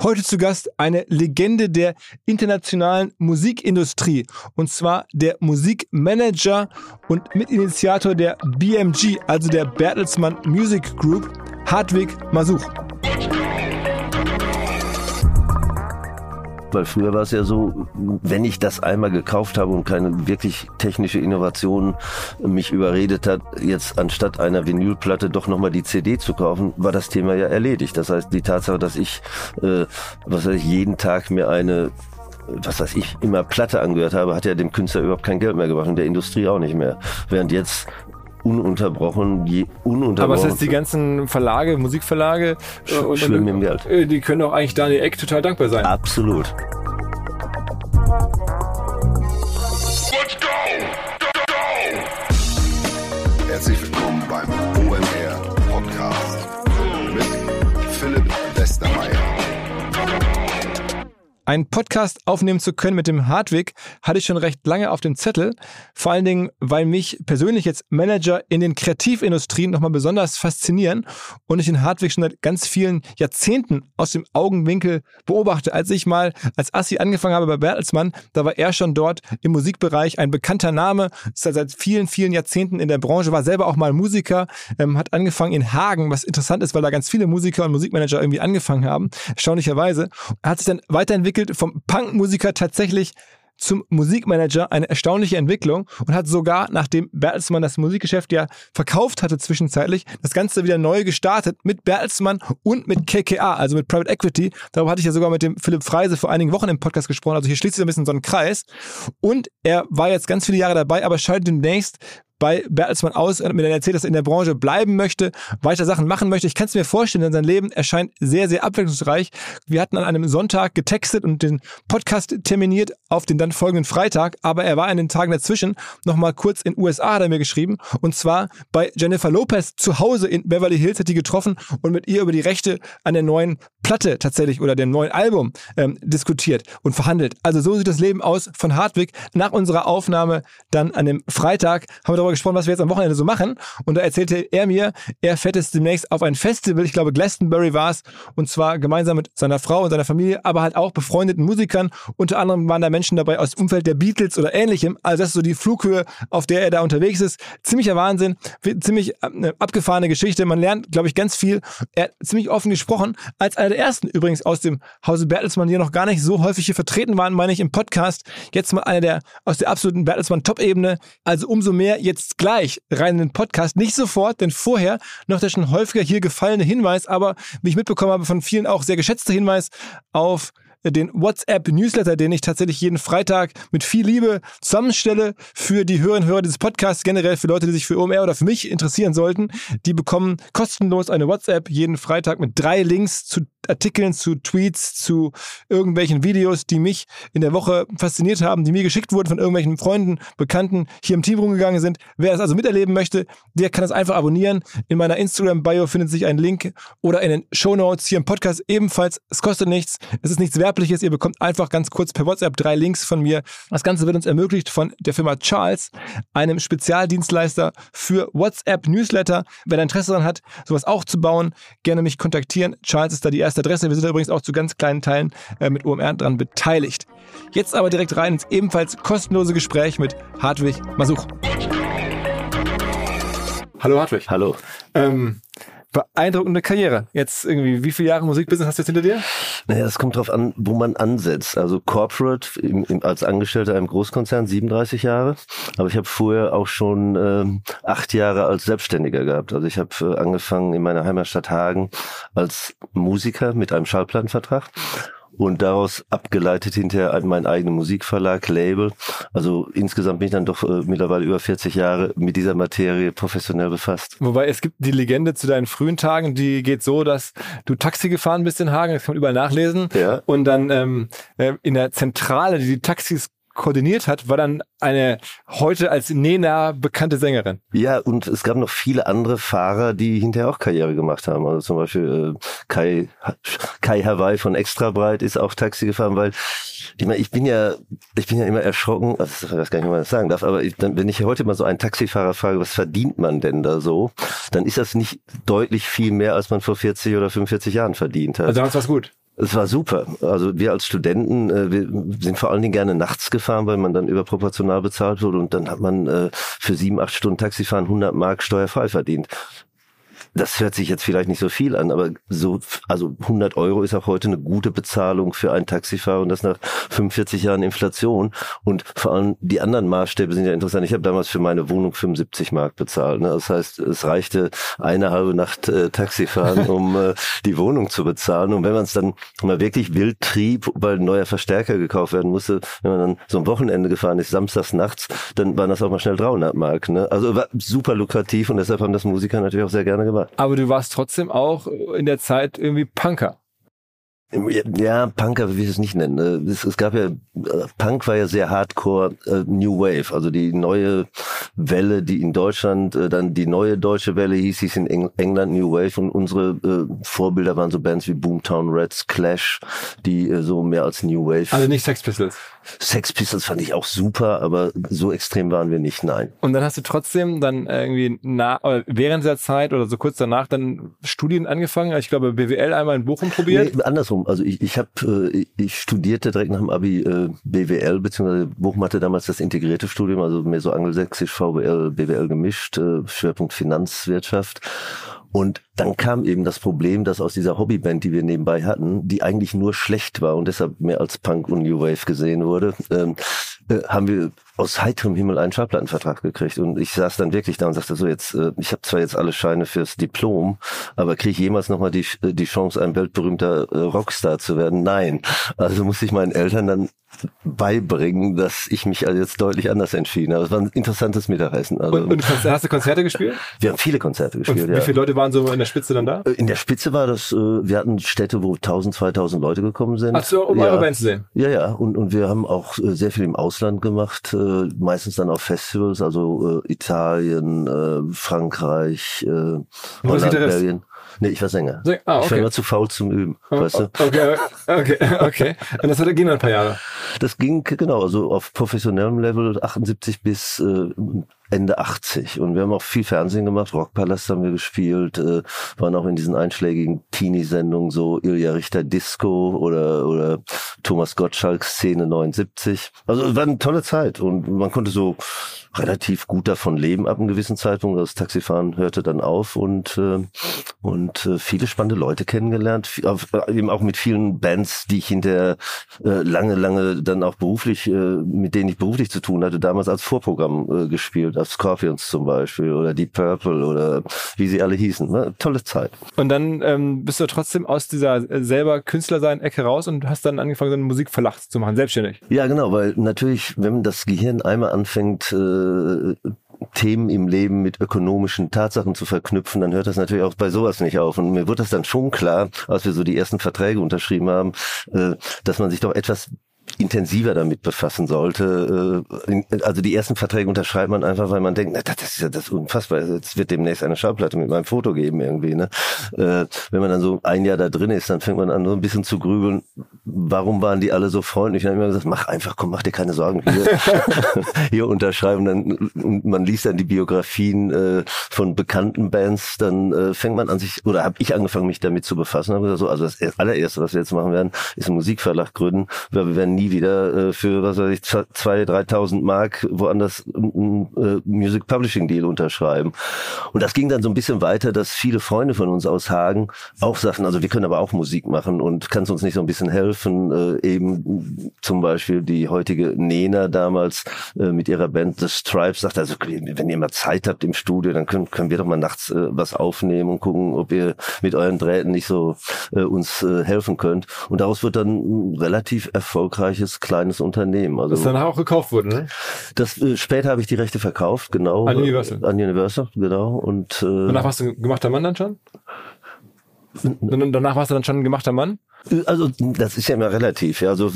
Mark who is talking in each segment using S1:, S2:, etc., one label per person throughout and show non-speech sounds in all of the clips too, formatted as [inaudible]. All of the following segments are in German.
S1: Heute zu Gast eine Legende der internationalen Musikindustrie und zwar der Musikmanager und Mitinitiator der BMG, also der Bertelsmann Music Group, Hartwig Masuch.
S2: Weil früher war es ja so, wenn ich das einmal gekauft habe und keine wirklich technische Innovation mich überredet hat, jetzt anstatt einer Vinylplatte doch nochmal die CD zu kaufen, war das Thema ja erledigt. Das heißt, die Tatsache, dass ich, äh, was weiß ich, jeden Tag mir eine was weiß ich, immer Platte angehört habe, hat ja dem Künstler überhaupt kein Geld mehr gebracht und der Industrie auch nicht mehr. Während jetzt ununterbrochen, je ununterbrochen.
S1: Aber das heißt, die ganzen Verlage, Musikverlage,
S2: sch äh, schwimmen im Geld.
S1: Äh, die können auch eigentlich Daniel Eck total dankbar sein.
S2: Absolut.
S1: Einen Podcast aufnehmen zu können mit dem Hartwig hatte ich schon recht lange auf dem Zettel. Vor allen Dingen, weil mich persönlich jetzt Manager in den Kreativindustrien nochmal besonders faszinieren und ich den Hartwig schon seit ganz vielen Jahrzehnten aus dem Augenwinkel beobachte. Als ich mal als Assi angefangen habe bei Bertelsmann, da war er schon dort im Musikbereich ein bekannter Name, ist seit vielen, vielen Jahrzehnten in der Branche, war selber auch mal Musiker, ähm, hat angefangen in Hagen, was interessant ist, weil da ganz viele Musiker und Musikmanager irgendwie angefangen haben, erstaunlicherweise. Er hat sich dann weiterentwickelt entwickelt vom Punkmusiker tatsächlich zum Musikmanager eine erstaunliche Entwicklung und hat sogar, nachdem Bertelsmann das Musikgeschäft ja verkauft hatte zwischenzeitlich, das Ganze wieder neu gestartet mit Bertelsmann und mit KKA, also mit Private Equity. Darüber hatte ich ja sogar mit dem Philipp Freise vor einigen Wochen im Podcast gesprochen. Also hier schließt sich ein bisschen so ein Kreis. Und er war jetzt ganz viele Jahre dabei, aber schaltet demnächst bei Bertelsmann aus, mit der erzählt, dass er in der Branche bleiben möchte, weiter Sachen machen möchte. Ich kann es mir vorstellen, denn sein Leben erscheint sehr, sehr abwechslungsreich. Wir hatten an einem Sonntag getextet und den Podcast terminiert auf den dann folgenden Freitag, aber er war in den Tagen dazwischen nochmal kurz in USA, hat er mir geschrieben, und zwar bei Jennifer Lopez zu Hause in Beverly Hills hat die getroffen und mit ihr über die Rechte an der neuen Platte tatsächlich oder dem neuen Album ähm, diskutiert und verhandelt. Also so sieht das Leben aus von Hartwig. Nach unserer Aufnahme dann an dem Freitag haben wir darüber gesprochen, was wir jetzt am Wochenende so machen. Und da erzählte er mir, er fährt jetzt demnächst auf ein Festival, ich glaube Glastonbury war es, und zwar gemeinsam mit seiner Frau und seiner Familie, aber halt auch befreundeten Musikern. Unter anderem waren da Menschen dabei aus dem Umfeld der Beatles oder ähnlichem. Also das ist so die Flughöhe, auf der er da unterwegs ist. Ziemlicher Wahnsinn, ziemlich äh, abgefahrene Geschichte. Man lernt, glaube ich, ganz viel. Er hat ziemlich offen gesprochen, als einer der ersten übrigens aus dem Hause Bertelsmann, die noch gar nicht so häufig hier vertreten waren, meine ich, im Podcast. Jetzt mal einer der aus der absoluten Bertelsmann-Top-Ebene. Also umso mehr jetzt gleich rein in den Podcast. Nicht sofort, denn vorher noch der schon häufiger hier gefallene Hinweis, aber wie ich mitbekommen habe, von vielen auch sehr geschätzter Hinweis auf den WhatsApp-Newsletter, den ich tatsächlich jeden Freitag mit viel Liebe zusammenstelle für die Hörerinnen und Hörer dieses Podcasts, generell für Leute, die sich für OMR oder für mich interessieren sollten. Die bekommen kostenlos eine WhatsApp jeden Freitag mit drei Links zu Artikeln, zu Tweets, zu irgendwelchen Videos, die mich in der Woche fasziniert haben, die mir geschickt wurden von irgendwelchen Freunden, Bekannten, hier im Team rumgegangen sind. Wer das also miterleben möchte, der kann das einfach abonnieren. In meiner Instagram-Bio findet sich ein Link oder in den Show Notes hier im Podcast ebenfalls. Es kostet nichts, es ist nichts wert Verderbliches. Ihr bekommt einfach ganz kurz per WhatsApp drei Links von mir. Das Ganze wird uns ermöglicht von der Firma Charles, einem Spezialdienstleister für WhatsApp-Newsletter. Wer da Interesse daran hat, sowas auch zu bauen, gerne mich kontaktieren. Charles ist da die erste Adresse. Wir sind übrigens auch zu ganz kleinen Teilen äh, mit OMR dran beteiligt. Jetzt aber direkt rein ins ebenfalls kostenlose Gespräch mit Hartwig Masuch. Hallo Hartwig.
S2: Hallo.
S1: Ähm, beeindruckende Karriere. Jetzt irgendwie, wie viele Jahre Musikbusiness hast du jetzt hinter dir?
S2: Naja, es kommt drauf an, wo man ansetzt. Also Corporate im, im, als Angestellter im Großkonzern 37 Jahre, aber ich habe vorher auch schon ähm, acht Jahre als Selbstständiger gehabt. Also ich habe äh, angefangen in meiner Heimatstadt Hagen als Musiker mit einem Schallplattenvertrag und daraus abgeleitet hinterher mein eigener Musikverlag, Label. Also insgesamt bin ich dann doch äh, mittlerweile über 40 Jahre mit dieser Materie professionell befasst.
S1: Wobei es gibt die Legende zu deinen frühen Tagen, die geht so, dass du Taxi gefahren bist in Hagen, das kann man überall nachlesen. Ja. Und dann ähm, äh, in der Zentrale, die die Taxis koordiniert hat, war dann eine heute als Nena bekannte Sängerin.
S2: Ja, und es gab noch viele andere Fahrer, die hinterher auch Karriere gemacht haben. Also zum Beispiel äh, Kai, Kai Hawaii von Extra Breit ist auch Taxi gefahren, weil ich, meine, ich bin ja, ich bin ja immer erschrocken, also ich weiß gar nicht, wie man das sagen darf, aber ich, dann, wenn ich heute mal so einen Taxifahrer frage, was verdient man denn da so, dann ist das nicht deutlich viel mehr, als man vor 40 oder 45 Jahren verdient hat.
S1: Also damals war es gut.
S2: Es war super. Also wir als Studenten, äh, wir sind vor allen Dingen gerne nachts gefahren, weil man dann überproportional bezahlt wurde und dann hat man äh, für sieben, acht Stunden Taxifahren 100 Mark steuerfrei verdient das hört sich jetzt vielleicht nicht so viel an, aber so, also 100 Euro ist auch heute eine gute Bezahlung für einen Taxifahrer und das nach 45 Jahren Inflation. Und vor allem die anderen Maßstäbe sind ja interessant. Ich habe damals für meine Wohnung 75 Mark bezahlt. Ne? Das heißt, es reichte eine halbe Nacht äh, Taxifahren, [laughs] um äh, die Wohnung zu bezahlen. Und wenn man es dann mal wirklich wild trieb, weil ein neuer Verstärker gekauft werden musste, wenn man dann so ein Wochenende gefahren ist, samstags nachts, dann waren das auch mal schnell 300 Mark. Ne? Also war super lukrativ und deshalb haben das Musiker natürlich auch sehr gerne gemacht.
S1: Aber du warst trotzdem auch in der Zeit irgendwie Punker.
S2: Ja, Punker will ich es nicht nennen. Ne? Es, es, gab ja, Punk war ja sehr hardcore äh, New Wave, also die neue Welle, die in Deutschland, äh, dann die neue deutsche Welle hieß, hieß in Eng England New Wave und unsere äh, Vorbilder waren so Bands wie Boomtown Reds, Clash, die äh, so mehr als New Wave.
S1: Also nicht Sex Pistols.
S2: Sex Pistols fand ich auch super, aber so extrem waren wir nicht, nein.
S1: Und dann hast du trotzdem dann irgendwie nach, während der Zeit oder so kurz danach dann Studien angefangen. Ich glaube BWL einmal in Bochum probiert.
S2: Nee, andersrum. Also ich, ich habe, äh, ich studierte direkt nach dem Abi äh, BWL beziehungsweise Bochum hatte damals das integrierte Studium, also mehr so angelsächsisch VWL, BWL gemischt, äh, Schwerpunkt Finanzwirtschaft. Und dann kam eben das Problem, dass aus dieser Hobbyband, die wir nebenbei hatten, die eigentlich nur schlecht war und deshalb mehr als Punk und New Wave gesehen wurde, ähm, äh, haben wir aus heiterem Himmel einen Schallplattenvertrag gekriegt. Und ich saß dann wirklich da und sagte so, jetzt, äh, ich habe zwar jetzt alle Scheine fürs Diplom, aber kriege ich jemals nochmal die, äh, die Chance, ein weltberühmter äh, Rockstar zu werden? Nein. Also muss ich meinen Eltern dann beibringen, dass ich mich also jetzt deutlich anders entschieden habe. Es war ein interessantes Mittagessen.
S1: Also, und, und hast du Konzerte gespielt?
S2: Wir haben viele Konzerte gespielt,
S1: und Wie viele Leute waren so in der Spitze dann da?
S2: In der Spitze war das, wir hatten Städte, wo 1000, 2000 Leute gekommen sind.
S1: Ach so, um ja. eure Band zu sehen?
S2: Ja, ja. Und, und wir haben auch sehr viel im Ausland gemacht, meistens dann auf Festivals, also Italien, Frankreich, Holland, Belgien. Nee, ich war Sänger. Säng ah, okay. Ich war immer zu faul zum Üben, oh, weißt du?
S1: Okay, okay, okay. Und das hat ging ein paar Jahre.
S2: Das ging, genau, also auf professionellem Level 78 bis äh, Ende 80. Und wir haben auch viel Fernsehen gemacht, Rockpalast haben wir gespielt, äh, waren auch in diesen einschlägigen Teenie-Sendungen so Ilja Richter Disco oder, oder Thomas Gottschalk Szene 79. Also es war eine tolle Zeit und man konnte so relativ gut davon leben ab einem gewissen Zeitpunkt. Das Taxifahren hörte dann auf und, äh, und äh, viele spannende Leute kennengelernt, eben auch mit vielen Bands, die ich hinterher äh, lange, lange dann auch beruflich, äh, mit denen ich beruflich zu tun hatte, damals als Vorprogramm äh, gespielt auf Scorpions zum Beispiel oder Deep Purple oder wie sie alle hießen. Ne? Tolle Zeit.
S1: Und dann ähm, bist du trotzdem aus dieser äh, selber Künstler sein Ecke raus und hast dann angefangen, dann Musikverlag zu machen, selbstständig.
S2: Ja, genau, weil natürlich, wenn das Gehirn einmal anfängt, äh, Themen im Leben mit ökonomischen Tatsachen zu verknüpfen, dann hört das natürlich auch bei sowas nicht auf. Und mir wurde das dann schon klar, als wir so die ersten Verträge unterschrieben haben, äh, dass man sich doch etwas intensiver damit befassen sollte. Äh, also die ersten Verträge unterschreibt man einfach, weil man denkt, na, das ist ja das ist unfassbar. Es wird demnächst eine Schallplatte mit meinem Foto geben irgendwie. Ne? Äh, wenn man dann so ein Jahr da drin ist, dann fängt man an so ein bisschen zu grübeln. Warum waren die alle so freundlich? Und dann habe ich immer gesagt, mach einfach, komm, mach dir keine Sorgen. Hier, [laughs] hier unterschreiben. Dann, und man liest dann die Biografien äh, von bekannten Bands. Dann fängt man an sich, oder habe ich angefangen, mich damit zu befassen. Habe gesagt, so, also das allererste, was wir jetzt machen werden, ist ein Musikverlag gründen, weil wir werden nie wieder äh, für, was weiß ich, zwei, dreitausend Mark woanders einen äh, Music Publishing Deal unterschreiben. Und das ging dann so ein bisschen weiter, dass viele Freunde von uns aus Hagen auch sagten, also wir können aber auch Musik machen und kannst uns nicht so ein bisschen helfen? Äh, eben zum Beispiel die heutige Nena damals äh, mit ihrer Band The Stripes sagt, also wenn ihr mal Zeit habt im Studio, dann können, können wir doch mal nachts äh, was aufnehmen und gucken, ob ihr mit euren Drähten nicht so äh, uns äh, helfen könnt. Und daraus wird dann relativ erfolgreich erfolgreiches kleines Unternehmen.
S1: Also, das danach auch gekauft wurde, ne?
S2: Das äh, später habe ich die Rechte verkauft, genau.
S1: An Universal.
S2: An Universal, genau. Und
S1: äh, danach warst du gemachter Mann dann schon? Und danach warst du dann schon ein gemachter Mann?
S2: Also das ist ja immer relativ. Ja. Also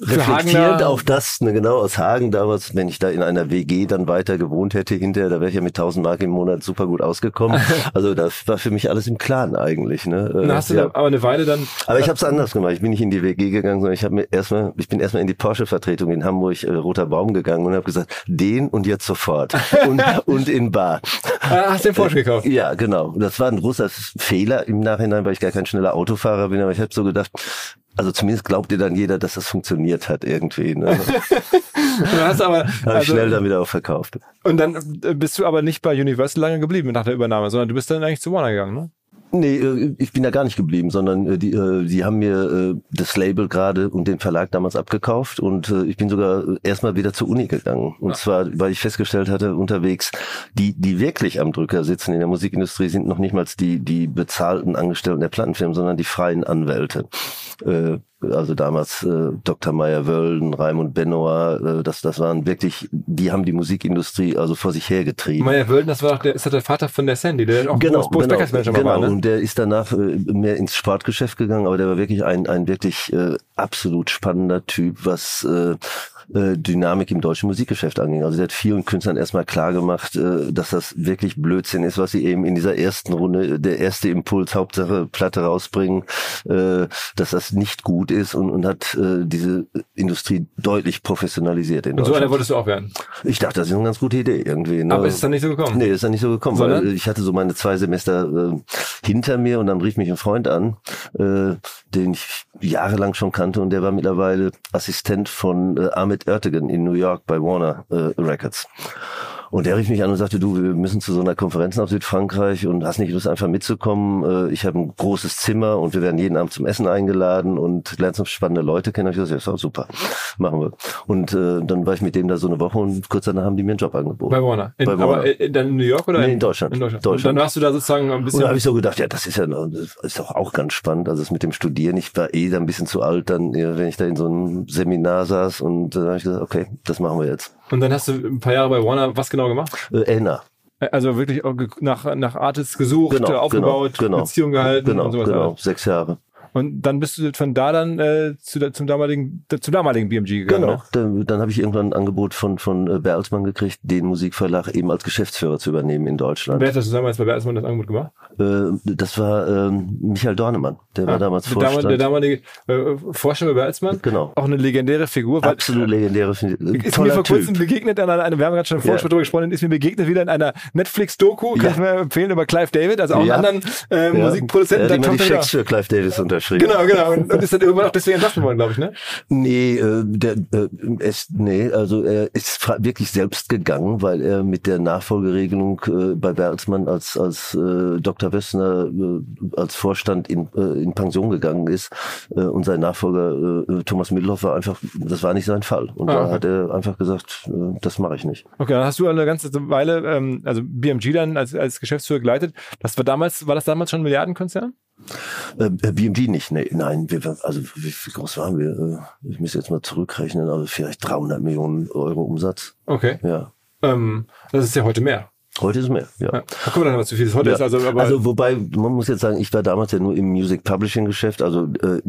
S2: reflektierend auf das, ne, genau, aus Hagen damals, wenn ich da in einer WG dann weiter gewohnt hätte hinterher, da wäre ich ja mit 1000 Mark im Monat super gut ausgekommen. [laughs] Also das war für mich alles im Klaren eigentlich. Ne?
S1: Dann hast du ja. aber eine Weile dann...
S2: Aber ich habe es anders gemacht. Ich bin nicht in die WG gegangen, sondern ich habe mir erstmal, ich bin erstmal in die Porsche-Vertretung in Hamburg, äh, Roter Baum gegangen und habe gesagt, den und jetzt sofort. [laughs] und, und in Bar.
S1: Ah, hast du den Porsche gekauft?
S2: Ja, genau. Das war ein großer Fehler im Nachhinein, weil ich gar kein schneller Autofahrer bin, aber ich habe so gedacht, also zumindest glaubt dir dann jeder, dass das funktioniert hat irgendwie. Ne? [laughs]
S1: du hast aber [laughs]
S2: also, schnell dann wieder auch verkauft.
S1: Und dann äh, bist du aber nicht bei Universal lange geblieben nach der Übernahme, sondern du bist dann eigentlich zu Warner gegangen, ne?
S2: Nee, äh, ich bin da gar nicht geblieben, sondern äh, die, die haben mir das Label gerade und den Verlag damals abgekauft und ich bin sogar erstmal wieder zur Uni gegangen. Und ja. zwar, weil ich festgestellt hatte, unterwegs, die, die wirklich am Drücker sitzen in der Musikindustrie, sind noch nicht mal die, die bezahlten Angestellten der Plattenfirmen, sondern die freien Anwälte also damals äh, Dr. Meyer-Wölden, Raimund Benoit, äh, das, das waren wirklich, die haben die Musikindustrie also vor sich hergetrieben.
S1: Meyer-Wölden, das war auch der, ist der Vater von der Sandy, der auch
S2: genau,
S1: Boris
S2: genau,
S1: Manager
S2: genau,
S1: war, ne?
S2: und der ist danach äh, mehr ins Sportgeschäft gegangen, aber der war wirklich ein, ein wirklich äh, absolut spannender Typ, was äh, äh, Dynamik im deutschen Musikgeschäft anging. Also der hat vielen Künstlern erstmal klar gemacht, äh, dass das wirklich Blödsinn ist, was sie eben in dieser ersten Runde, der erste Impuls, Hauptsache Platte rausbringen, äh, dass das nicht gut ist und, und hat äh, diese Industrie deutlich professionalisiert in
S1: Und so einer wolltest du auch werden?
S2: Ich dachte, das ist eine ganz gute Idee irgendwie. Ne?
S1: Aber ist es dann nicht so gekommen?
S2: Nee, ist dann nicht so gekommen, Sondern? weil ich hatte so meine zwei Semester äh, hinter mir und dann rief mich ein Freund an, äh, den ich jahrelang schon kannte und der war mittlerweile Assistent von äh, Ahmed Ertegun in New York bei Warner äh, Records. Und der rief mich an und sagte, du, wir müssen zu so einer Konferenz nach Südfrankreich und hast nicht Lust einfach mitzukommen? Äh, ich habe ein großes Zimmer und wir werden jeden Abend zum Essen eingeladen und lernst noch spannende Leute kennen. Ich gesagt, ja, super, machen wir. Und äh, dann war ich mit dem da so eine Woche und kurz danach haben die mir einen Job angeboten.
S1: Bei Warner? In,
S2: Bei Warner.
S1: Aber in, dann in New York oder?
S2: Nee, in Deutschland.
S1: In Deutschland.
S2: Deutschland.
S1: Und dann hast du da sozusagen ein bisschen...
S2: Und da habe ich so gedacht, ja, das ist ja das ist doch auch ganz spannend. Also das mit dem Studieren, ich war eh da ein bisschen zu alt, dann, wenn ich da in so einem Seminar saß und äh, dann habe ich gesagt, okay, das machen wir jetzt.
S1: Und dann hast du ein paar Jahre bei Warner was genau gemacht?
S2: Äh, Elna.
S1: Also wirklich nach, nach Artists gesucht,
S2: Genau,
S1: aufgebaut,
S2: genau, genau.
S1: Beziehung gehalten
S2: Genau,
S1: und sowas.
S2: genau,
S1: alles.
S2: sechs Jahre.
S1: Und dann bist du von da dann äh, zu, zum damaligen, zum damaligen BMG gegangen.
S2: Genau.
S1: Ne?
S2: Dann, dann habe ich irgendwann ein Angebot von von äh, Bertelsmann gekriegt, den Musikverlag eben als Geschäftsführer zu übernehmen in Deutschland.
S1: Wer hat das damals bei Bertelsmann das Angebot gemacht?
S2: Äh, das war ähm, Michael Dornemann, der war damals
S1: Ah, der,
S2: Vorstand.
S1: der damalige äh, Vorstand bei Bertelsmann.
S2: Genau.
S1: Auch eine legendäre Figur. Weil,
S2: Absolut legendäre, finde ich.
S1: ist mir vor kurzem
S2: Typ.
S1: begegnet an einer, wir haben gerade schon im
S2: Ja.
S1: Drüber gesprochen, ist mir begegnet wieder in einer Netflix-Doku, kann
S2: Ja.
S1: ich mir empfehlen, über Clive David, also auch einen
S2: Ja.
S1: anderen äh,
S2: Ja.
S1: Musikproduzenten.
S2: Immer die
S1: dann
S2: Checks für Clive Davis unterschrieben.
S1: Genau, genau. Und, und ist dann irgendwann auch deswegen entlassen worden, glaube ich, ne?
S2: Nee, äh, der, äh, es, nee, also er ist wirklich selbst gegangen, weil er mit der Nachfolgeregelung äh, bei Bertelsmann als als äh, Dr. Wessner äh, als Vorstand in, äh, in Pension gegangen ist äh, und sein Nachfolger äh, Thomas Middelhoff war einfach, das war nicht sein Fall und
S1: Ah,
S2: da
S1: okay.
S2: hat er einfach gesagt, äh, das mache ich nicht.
S1: Okay, dann hast du eine ganze Weile, ähm, also BMG dann als, als Geschäftsführer geleitet. Das war damals, war das damals schon ein Milliardenkonzern?
S2: Äh, BMG nicht, nee, nein, wir, also wie, wie groß waren wir? Äh, Ich muss jetzt mal zurückrechnen, also vielleicht 300 Millionen Euro Umsatz.
S1: Okay.
S2: Ja,
S1: Ähm, das ist ja heute mehr.
S2: Heute ist mehr. Ja.
S1: Ja. Da kommen wir dann aber zu viel. Das heute
S2: Ja.
S1: ist also, aber
S2: also wobei, man muss jetzt sagen, ich war damals ja nur im Music Publishing Geschäft, also äh,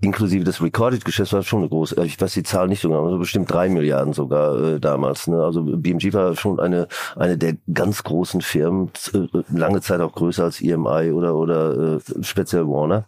S2: inklusive des Recorded Geschäfts war schon eine große, äh, ich weiß die Zahl nicht so genau, also bestimmt drei Milliarden sogar äh, damals. Ne? Also BMG war schon eine eine der ganz großen Firmen, äh, lange Zeit auch größer als EMI oder oder äh, speziell Warner.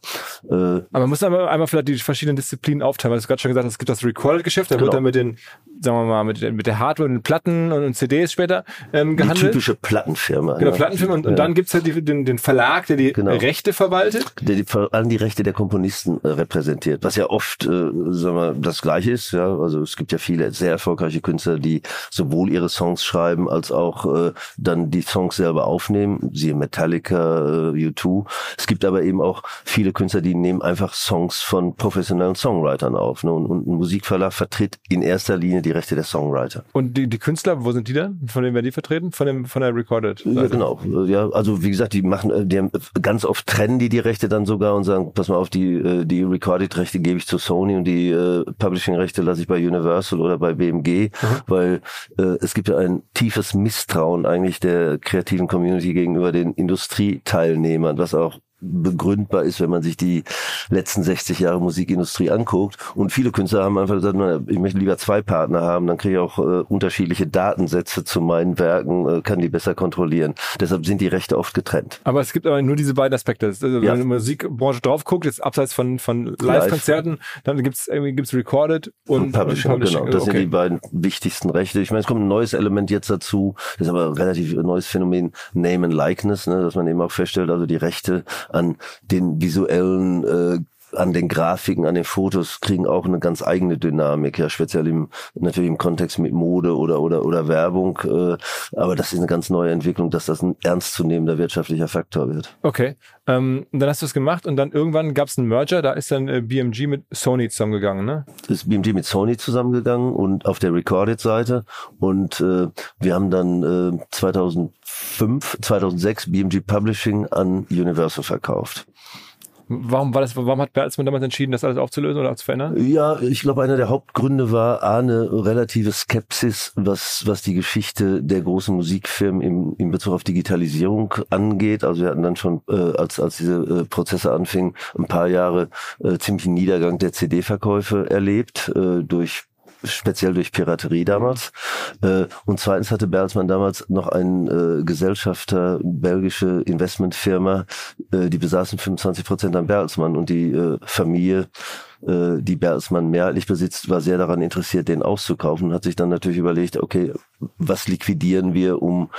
S2: Äh,
S1: Aber man muss aber einmal vielleicht die verschiedenen Disziplinen aufteilen, weil du gerade schon gesagt hast, es gibt das Recorded-Geschäft, da wird
S2: Genau.
S1: dann mit den, sagen wir mal, mit, mit der Hardware und den Platten und, und CDs später ähm, gehandelt.
S2: Plattenfirma.
S1: Genau,
S2: ne?
S1: Plattenfilme und, und
S2: Ja.
S1: dann gibt's halt die, den, den Verlag, der die
S2: Genau.
S1: Rechte verwaltet.
S2: der die, vor allem die Rechte der Komponisten äh, repräsentiert, was ja oft äh, sagen wir, das Gleiche ist. Ja, also es gibt ja viele sehr erfolgreiche Künstler, die sowohl ihre Songs schreiben als auch äh, dann die Songs selber aufnehmen. Siehe Metallica, äh, U2. Es gibt aber eben auch viele Künstler, die nehmen einfach Songs von professionellen Songwritern auf. Ne? Und, und ein Musikverlag vertritt in erster Linie die Rechte der Songwriter.
S1: Und die, die Künstler, wo sind die dann? Von wem werden die vertreten? Von dem, von der Recorded.
S2: Ja, genau. Ja, also wie gesagt, die machen, äh, die haben ganz oft trennen die die Rechte dann sogar und sagen, pass mal auf, die äh, die Recorded-Rechte gebe ich zu Sony und die äh, Publishing-Rechte lasse ich bei Universal oder bei BMG, weil äh, es gibt ja ein tiefes Misstrauen eigentlich der kreativen Community gegenüber den Industrieteilnehmern, was auch begründbar ist, wenn man sich die letzten 60 Jahre Musikindustrie anguckt. Und viele Künstler haben einfach gesagt, ich möchte lieber zwei Partner haben, dann kriege ich auch äh, unterschiedliche Datensätze zu meinen Werken, äh, kann die besser kontrollieren. Deshalb sind die Rechte oft getrennt.
S1: Aber es gibt aber nur diese beiden Aspekte. Also, wenn ja. man in die Musikbranche drauf guckt, jetzt abseits von, von Live-Konzerten, dann gibt es irgendwie gibt's Recorded und, und
S2: Publishing. Und Publishing. Genau, das okay. sind die beiden wichtigsten Rechte. Ich meine, es kommt ein neues Element jetzt dazu, das ist aber ein relativ neues Phänomen, Name and Likeness, ne, dass man eben auch feststellt, also die Rechte an den visuellen äh, an den Grafiken, an den Fotos kriegen auch eine ganz eigene Dynamik, ja, speziell im natürlich im Kontext mit Mode oder oder oder Werbung. Äh, aber das ist eine ganz neue Entwicklung, dass das ein ernstzunehmender wirtschaftlicher Faktor wird.
S1: Okay, ähm, dann hast du es gemacht und dann irgendwann gab es einen Merger. Da ist dann äh, BMG mit Sony zusammengegangen, ne?
S2: Ist BMG mit Sony zusammengegangen und auf der Recorded-Seite und äh, wir haben dann äh, 2005, 2006 BMG Publishing an Universal verkauft.
S1: Warum war das, warum hat Bertelsmann damals entschieden, das alles aufzulösen oder zu verändern?
S2: Ja, ich glaube, einer der Hauptgründe war A, eine relative Skepsis, was, was die Geschichte der großen Musikfirmen im, in Bezug auf Digitalisierung angeht. Also wir hatten dann schon, äh, als, als diese äh, Prozesse anfingen, ein paar Jahre äh, ziemlichen Niedergang der CD-Verkäufe erlebt, äh, durch speziell durch Piraterie damals. Äh, und zweitens hatte Bertelsmann damals noch einen äh, Gesellschafter, belgische Investmentfirma, äh, die besaßen 25 Prozent an Bertelsmann und die äh, Familie äh, die Bertelsmann mehrheitlich besitzt, war sehr daran interessiert, den auszukaufen hat sich dann natürlich überlegt, okay, was liquidieren wir, um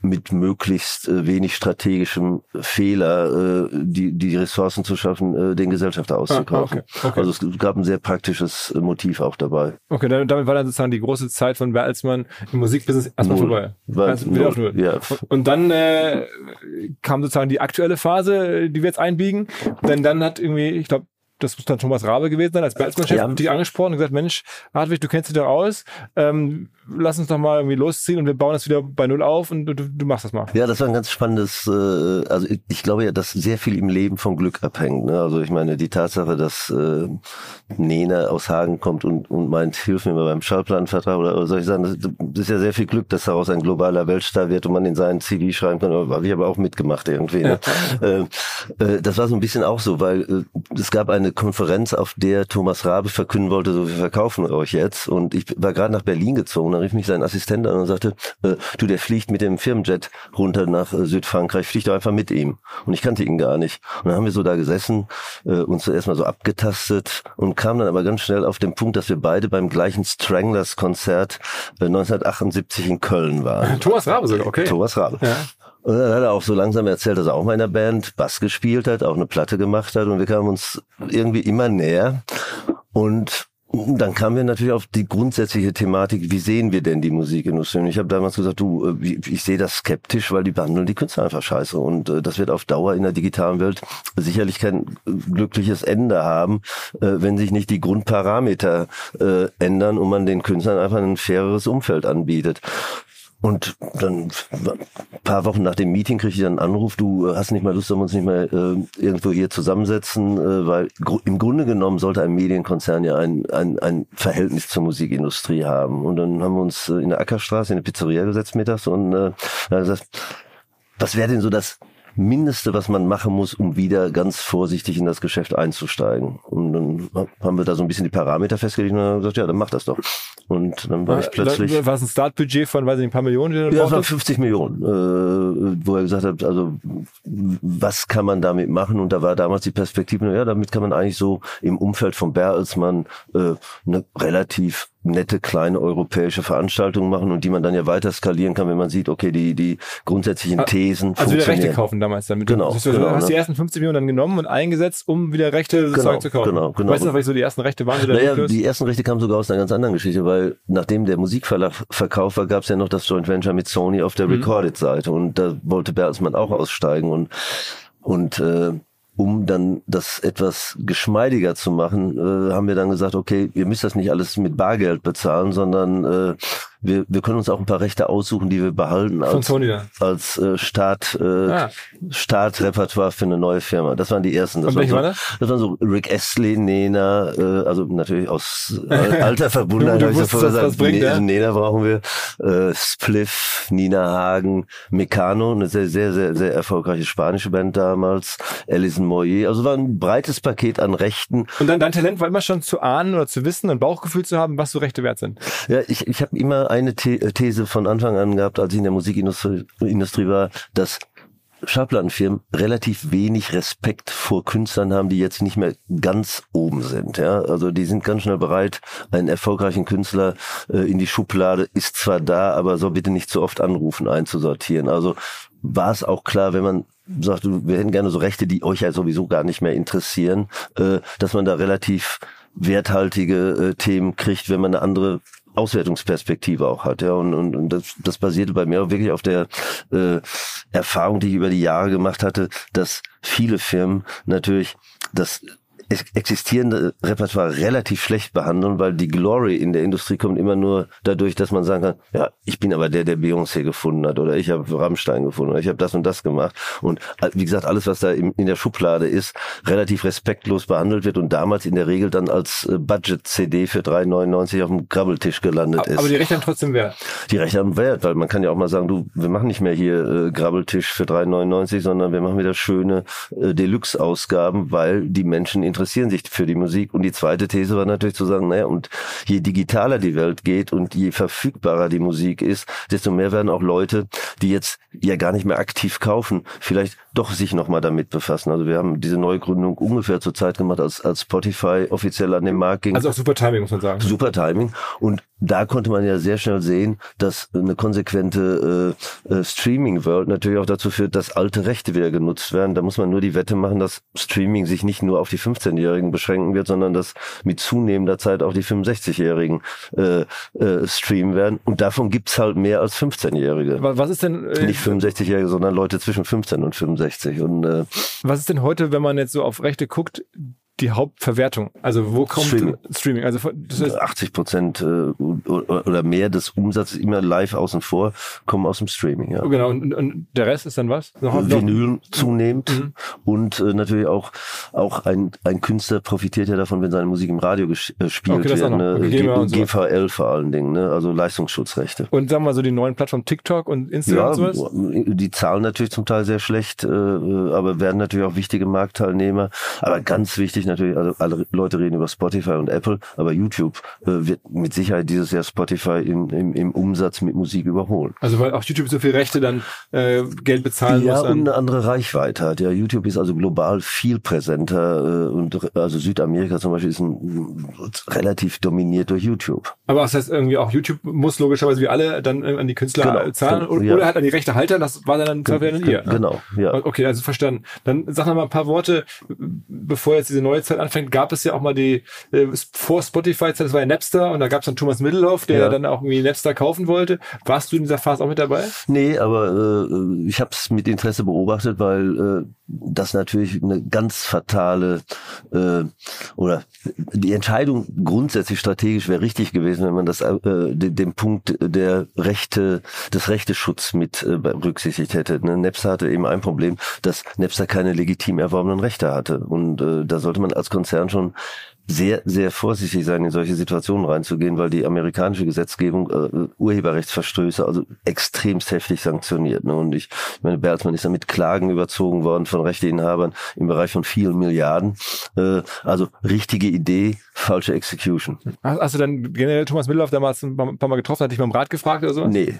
S2: mit möglichst äh, wenig strategischem Fehler äh, die, die Ressourcen zu schaffen, äh, den Gesellschafter auszukaufen. Ah, okay, okay. Also es gab ein sehr praktisches äh, Motiv auch dabei.
S1: Okay, damit war dann sozusagen die große Zeit von Bertelsmann im Musikbusiness erstmal null. vorbei.
S2: War also wieder auf null. Ja.
S1: Und dann äh, kam sozusagen die aktuelle Phase, die wir jetzt einbiegen. Denn dann hat irgendwie, ich glaube, das muss dann Thomas Rabe gewesen sein, als Bertelsmann-Chef, ja. dich angesprochen und gesagt, Mensch, Hartwig, du kennst dich doch aus, ähm, lass uns doch mal irgendwie losziehen und wir bauen das wieder bei Null auf und du, du machst das mal.
S2: Ja, das war ein ganz spannendes, äh, also ich, ich glaube ja, dass sehr viel im Leben vom Glück abhängt. Ne? Also ich meine, die Tatsache, dass äh, Nena aus Hagen kommt und, und meint, hilf mir mal beim Schallplanvertrag oder, oder soll ich sagen, das, das ist ja sehr viel Glück, dass daraus ein globaler Weltstar wird und man in seinen CV schreiben kann, habe ich aber auch mitgemacht irgendwie. Ne? Ja. Äh, äh, das war so ein bisschen auch so, weil äh, es gab eine eine Konferenz, auf der Thomas Rabe verkünden wollte, so wir verkaufen euch jetzt. Und ich war gerade nach Berlin gezogen, da rief mich sein Assistent an und sagte, äh, du, der fliegt mit dem Firmenjet runter nach äh, Südfrankreich, flieg doch einfach mit ihm. Und ich kannte ihn gar nicht. Und dann haben wir so da gesessen, äh, uns zuerst mal so abgetastet und kamen dann aber ganz schnell auf den Punkt, dass wir beide beim gleichen Stranglers-Konzert äh, 1978 in Köln waren. [laughs]
S1: Thomas Rabe sogar, okay.
S2: Thomas Rabe. Ja. Und dann hat er auch so langsam erzählt, dass er auch mal in der Band Bass gespielt hat, auch eine Platte gemacht hat und wir kamen uns irgendwie immer näher. Und dann kamen wir natürlich auf die grundsätzliche Thematik, wie sehen wir denn die Musikindustrie? Und ich habe damals gesagt, du, äh, ich sehe das skeptisch, weil die behandeln die Künstler einfach scheiße. Und äh, das wird auf Dauer in der digitalen Welt sicherlich kein glückliches Ende haben, äh, wenn sich nicht die Grundparameter ändern und man den Künstlern einfach ein faireres Umfeld anbietet. Und dann ein paar Wochen nach dem Meeting kriege ich dann einen Anruf, du hast nicht mal Lust, dass wir uns nicht mehr äh, irgendwo hier zusammensetzen, äh, weil gr im Grunde genommen sollte ein Medienkonzern ja ein, ein, ein Verhältnis zur Musikindustrie haben. Und dann haben wir uns äh, in der Ackerstraße in eine Pizzeria gesetzt mittags und äh, dann gesagt, was wäre denn so das Mindeste, was man machen muss, um wieder ganz vorsichtig in das Geschäft einzusteigen. Und dann haben wir da so ein bisschen die Parameter festgelegt und dann gesagt, ja, dann mach das doch. Und dann war ich plötzlich.
S1: War es ein Startbudget von, weiß ich, ein paar Millionen?
S2: Die ja, das war 50 Millionen, äh, wo er gesagt hat, also was kann man damit machen? Und da war damals die Perspektive, ja, damit kann man eigentlich so im Umfeld von Bertelsmann äh, eine relativ nette kleine europäische Veranstaltungen machen und die man dann ja weiter skalieren kann, wenn man sieht, okay, die die grundsätzlichen ah, Thesen
S1: also wieder Rechte kaufen damals damit.
S2: Genau.
S1: Du,
S2: genau,
S1: hast ne? die ersten 50 Millionen dann genommen und eingesetzt, um wieder Rechte genau, zu kaufen.
S2: Genau, genau.
S1: Weißt du welche so die ersten Rechte waren?
S2: Naja, die ersten Rechte kamen sogar aus einer ganz anderen Geschichte, weil nachdem der Musikverlag verkauft war, gab es ja noch das Joint Venture mit Sony auf der mhm. Recorded-Seite und da wollte Bertelsmann auch aussteigen und und äh, um dann das etwas geschmeidiger zu machen, äh, haben wir dann gesagt, okay, ihr müsst das nicht alles mit Bargeld bezahlen, sondern äh, wir, wir können uns auch ein paar Rechte aussuchen, die wir behalten als, als äh, Start, äh,
S1: Ah.
S2: Startrepertoire für eine neue Firma. Das waren die ersten. Das waren
S1: war
S2: so,
S1: das?
S2: das waren so Rick Astley, Nena, äh, also natürlich aus [laughs] al- alter Verbundenheit.
S1: Du- du wusstest, dass das bringt,
S2: Ne-
S1: ja?
S2: Nena brauchen wir, äh, Spliff, Nina Hagen, Meccano, eine sehr, sehr, sehr, sehr erfolgreiche spanische Band damals, Alison Moyer. Also war ein breites Paket an Rechten.
S1: Und dann dein Talent war immer schon zu ahnen oder zu wissen, ein Bauchgefühl zu haben, was so Rechte wert sind.
S2: Ja, ich, ich habe immer eine The These von Anfang an gehabt, als ich in der Musikindustrie Industrie war, dass Schallplattenfirmen relativ wenig Respekt vor Künstlern haben, die jetzt nicht mehr ganz oben sind. Ja, also die sind ganz schnell bereit, einen erfolgreichen Künstler äh, in die Schublade ist zwar da, aber soll bitte nicht zu oft anrufen, einzusortieren. Also war es auch klar, wenn man sagt, wir hätten gerne so Rechte, die euch ja sowieso gar nicht mehr interessieren, äh, dass man da relativ werthaltige äh, Themen kriegt, wenn man eine andere Auswertungsperspektive auch hat, ja, und, und, und das, das basierte bei mir auch wirklich auf der äh, Erfahrung, die ich über die Jahre gemacht hatte, dass viele Firmen natürlich das existierende Repertoire relativ schlecht behandeln, weil die Glory in der Industrie kommt immer nur dadurch, dass man sagen kann, ja, ich bin aber der, der Beyoncé gefunden hat oder ich habe Rammstein gefunden oder ich habe das und das gemacht und äh, wie gesagt, alles, was da in, in der Schublade ist, relativ respektlos behandelt wird und damals in der Regel dann als äh, Budget-CD für 3,99 auf dem Krabbeltisch gelandet ist.
S1: Aber die Rechte haben trotzdem Wert.
S2: Die Rechte haben Wert, weil man kann ja auch mal sagen, du, wir machen nicht mehr hier äh, Grabbeltisch für 3,99, sondern wir machen wieder schöne äh, Deluxe-Ausgaben, weil die Menschen interessieren sich für die Musik. Und die zweite These war natürlich zu sagen, naja, und je digitaler die Welt geht und je verfügbarer die Musik ist, desto mehr werden auch Leute, die jetzt ja gar nicht mehr aktiv kaufen, vielleicht doch sich nochmal damit befassen. Also wir haben diese Neugründung ungefähr zur Zeit gemacht, als, als Spotify offiziell an den Markt ging
S1: Also auch super Timing, muss man sagen.
S2: super Timing. Und da konnte man ja sehr schnell sehen, dass eine konsequente äh, äh, Streaming-World natürlich auch dazu führt, dass alte Rechte wieder genutzt werden. Da muss man nur die Wette machen, dass Streaming sich nicht nur auf die 15-Jährigen beschränken wird, sondern dass mit zunehmender Zeit auch die 65-Jährigen äh, äh, streamen werden. Und davon gibt's halt mehr als 15-Jährige.
S1: Wa- Was ist denn, äh,
S2: Nicht 65-Jährige, sondern Leute zwischen 15 und 65. Und äh,
S1: was ist denn heute, wenn man jetzt so auf Rechte guckt, die Hauptverwertung? Also wo kommt
S2: Streaming.
S1: Streaming? Also das heißt,
S2: 80 Prozent äh, oder mehr des Umsatzes immer live außen vor kommen aus dem Streaming. Ja.
S1: genau. Und, und- der Rest ist dann was? Noch, noch,
S2: Vinyl zunehmend
S1: Mhm.
S2: und äh, natürlich auch auch ein ein Künstler profitiert ja davon, wenn seine Musik im Radio ges äh,
S1: Okay,
S2: wird. Ne?
S1: Okay,
S2: G. GVL vor allen Dingen, ne? also Leistungsschutzrechte.
S1: und sagen wir mal so die neuen Plattformen TikTok und Instagram
S2: Ja,
S1: und sowas?
S2: die zahlen natürlich zum Teil sehr schlecht, äh, aber werden natürlich auch wichtige Marktteilnehmer. Aber ganz wichtig natürlich, also alle Leute reden über Spotify und Apple, aber YouTube äh, wird mit Sicherheit dieses Jahr Spotify im, im, im Umsatz mit Musik überholen.
S1: Also weil auch YouTube so viel Rechte dann äh, Geld bezahlen
S2: Ja,
S1: muss.
S2: und
S1: An,
S2: eine andere Reichweite hat. Ja, YouTube ist also global viel präsenter äh, und also Südamerika zum Beispiel ist ein, relativ dominiert durch YouTube.
S1: aber das heißt irgendwie auch YouTube muss logischerweise wie alle dann äh, an die Künstler
S2: Genau.
S1: zahlen oder,
S2: Ja.
S1: oder halt an die Rechtehalter. Das war dann dann dann ihr.
S2: Genau, ja.
S1: Okay, also verstanden. Dann sag noch mal ein paar Worte, bevor jetzt diese neue Zeit anfängt. Gab es ja auch mal die äh, vor Spotify-Zeit, das war ja Napster und da gab es dann Thomas Middelhoff, der
S2: Ja.
S1: dann auch irgendwie Napster kaufen wollte. Warst du in dieser Phase auch mit dabei?
S2: Nee, aber äh, ich habe es mit Interesse beobachtet, weil äh, das natürlich eine ganz fatale äh, oder die Entscheidung grundsätzlich strategisch wäre richtig gewesen, wenn man das äh, den, den Punkt der Rechte des Rechteschutz mit äh, berücksichtigt hätte. Ne? Napster hatte eben ein Problem, dass Napster keine legitim erworbenen Rechte hatte und äh, da sollte man als Konzern schon sehr, sehr vorsichtig sein, in solche Situationen reinzugehen, weil die amerikanische Gesetzgebung äh, Urheberrechtsverstöße also extremst heftig sanktioniert. Ne? Und ich, ich meine, Bertelsmann ist ja mit Klagen überzogen worden von Rechteinhabern im Bereich von vielen Milliarden. Äh, also richtige Idee, falsche Execution.
S1: Hast, hast du dann generell Thomas Middelhoff damals ein paar, ein paar Mal getroffen, hat dich mal um Rat gefragt oder so?
S2: Nee.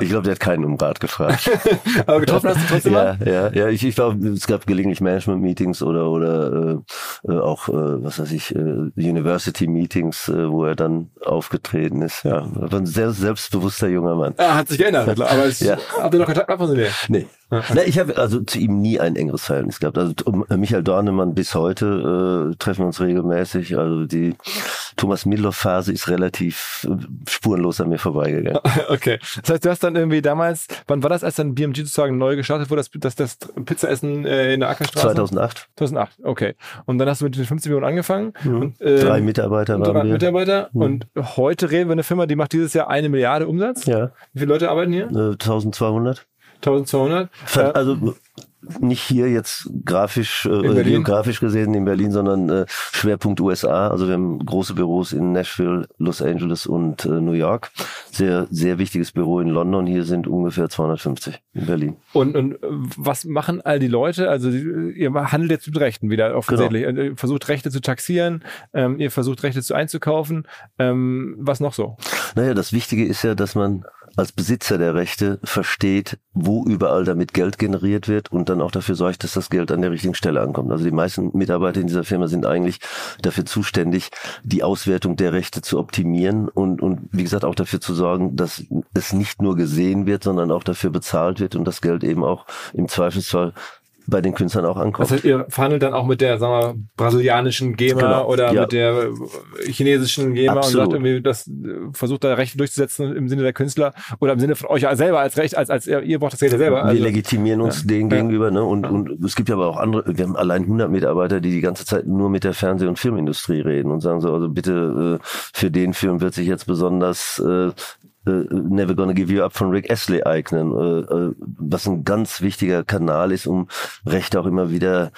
S2: Ich glaube, der hat keinen um Rat gefragt. [laughs]
S1: Aber getroffen hast du trotzdem mal?
S2: ja, ja, ja. Ich, ich glaube, es gab gelegentlich Management-Meetings oder oder äh, äh, auch, äh, was weiß ich, äh, University-Meetings, äh, wo er dann aufgetreten ist. Ja, war ein sehr selbstbewusster junger Mann.
S1: Ah, hat sich geändert, aber es, [laughs]
S2: Ja.
S1: habt ihr noch Kontakt gehabt? Also nee.
S2: Nee. Na, ich habe also zu ihm nie ein engeres Verhältnis gehabt. Also Michael Dornemann bis heute äh, treffen wir uns regelmäßig. Also die Thomas Midloff-Phase ist relativ äh, spurenlos an mir vorbeigegangen. [laughs]
S1: Okay. Das heißt, du hast dann irgendwie damals, wann war das, als dann BMG sozusagen neu gestartet wurde, dass, dass das Pizzaessen äh, in der Ackerstraße?
S2: 2008.
S1: 2008, okay. Und dann hast du mit den 50 Millionen angefangen.
S2: Mhm. Und, äh, drei Mitarbeiter
S1: waren drei wir. Mitarbeiter. Mhm. Und heute reden wir eine Firma, die macht dieses Jahr eine Milliarde Umsatz.
S2: Ja.
S1: Wie viele Leute arbeiten hier?
S2: 1200.
S1: 1200.
S2: Also nicht hier jetzt grafisch äh, geografisch gesehen in Berlin, sondern äh, Schwerpunkt USA. Also wir haben große Büros in Nashville, Los Angeles und äh, New York. Sehr sehr wichtiges Büro in London. Hier sind ungefähr 250 in Berlin.
S1: Und und äh, was machen all die Leute? Also ihr handelt jetzt mit Rechten wieder offensichtlich. Genau. Ihr versucht Rechte zu taxieren, ähm, ihr versucht Rechte zu einzukaufen. Ähm, was noch so?
S2: Naja, das Wichtige ist ja, dass man als Besitzer der Rechte versteht, wo überall damit Geld generiert wird und dann auch dafür sorgt, dass das Geld an der richtigen Stelle ankommt. Also die meisten Mitarbeiter in dieser Firma sind eigentlich dafür zuständig, die Auswertung der Rechte zu optimieren und, und wie gesagt auch dafür zu sorgen, dass es nicht nur gesehen wird, sondern auch dafür bezahlt wird und das Geld eben auch im Zweifelsfall bei den Künstlern auch ankommt.
S1: Heißt, ihr verhandelt dann auch mit der, sagen wir, brasilianischen GEMA genau, oder ja. mit der chinesischen GEMA Absolut. und sagt irgendwie, das versucht da Rechte durchzusetzen im Sinne der Künstler oder im Sinne von euch selber als Recht, als, als ihr braucht das Geld ja selber.
S2: Also, wir legitimieren uns ja. denen ja. gegenüber, ne? Und, und es gibt ja aber auch andere, wir haben allein 100 Mitarbeiter, die die ganze Zeit nur mit der Fernseh- und Filmindustrie reden und sagen so, also bitte, äh, für den Film wird sich jetzt besonders äh, äh, Never Gonna Give You Up von Rick Astley eignen, äh, äh, was ein ganz wichtiger Kanal ist, um Rechte auch immer wieder äh, äh,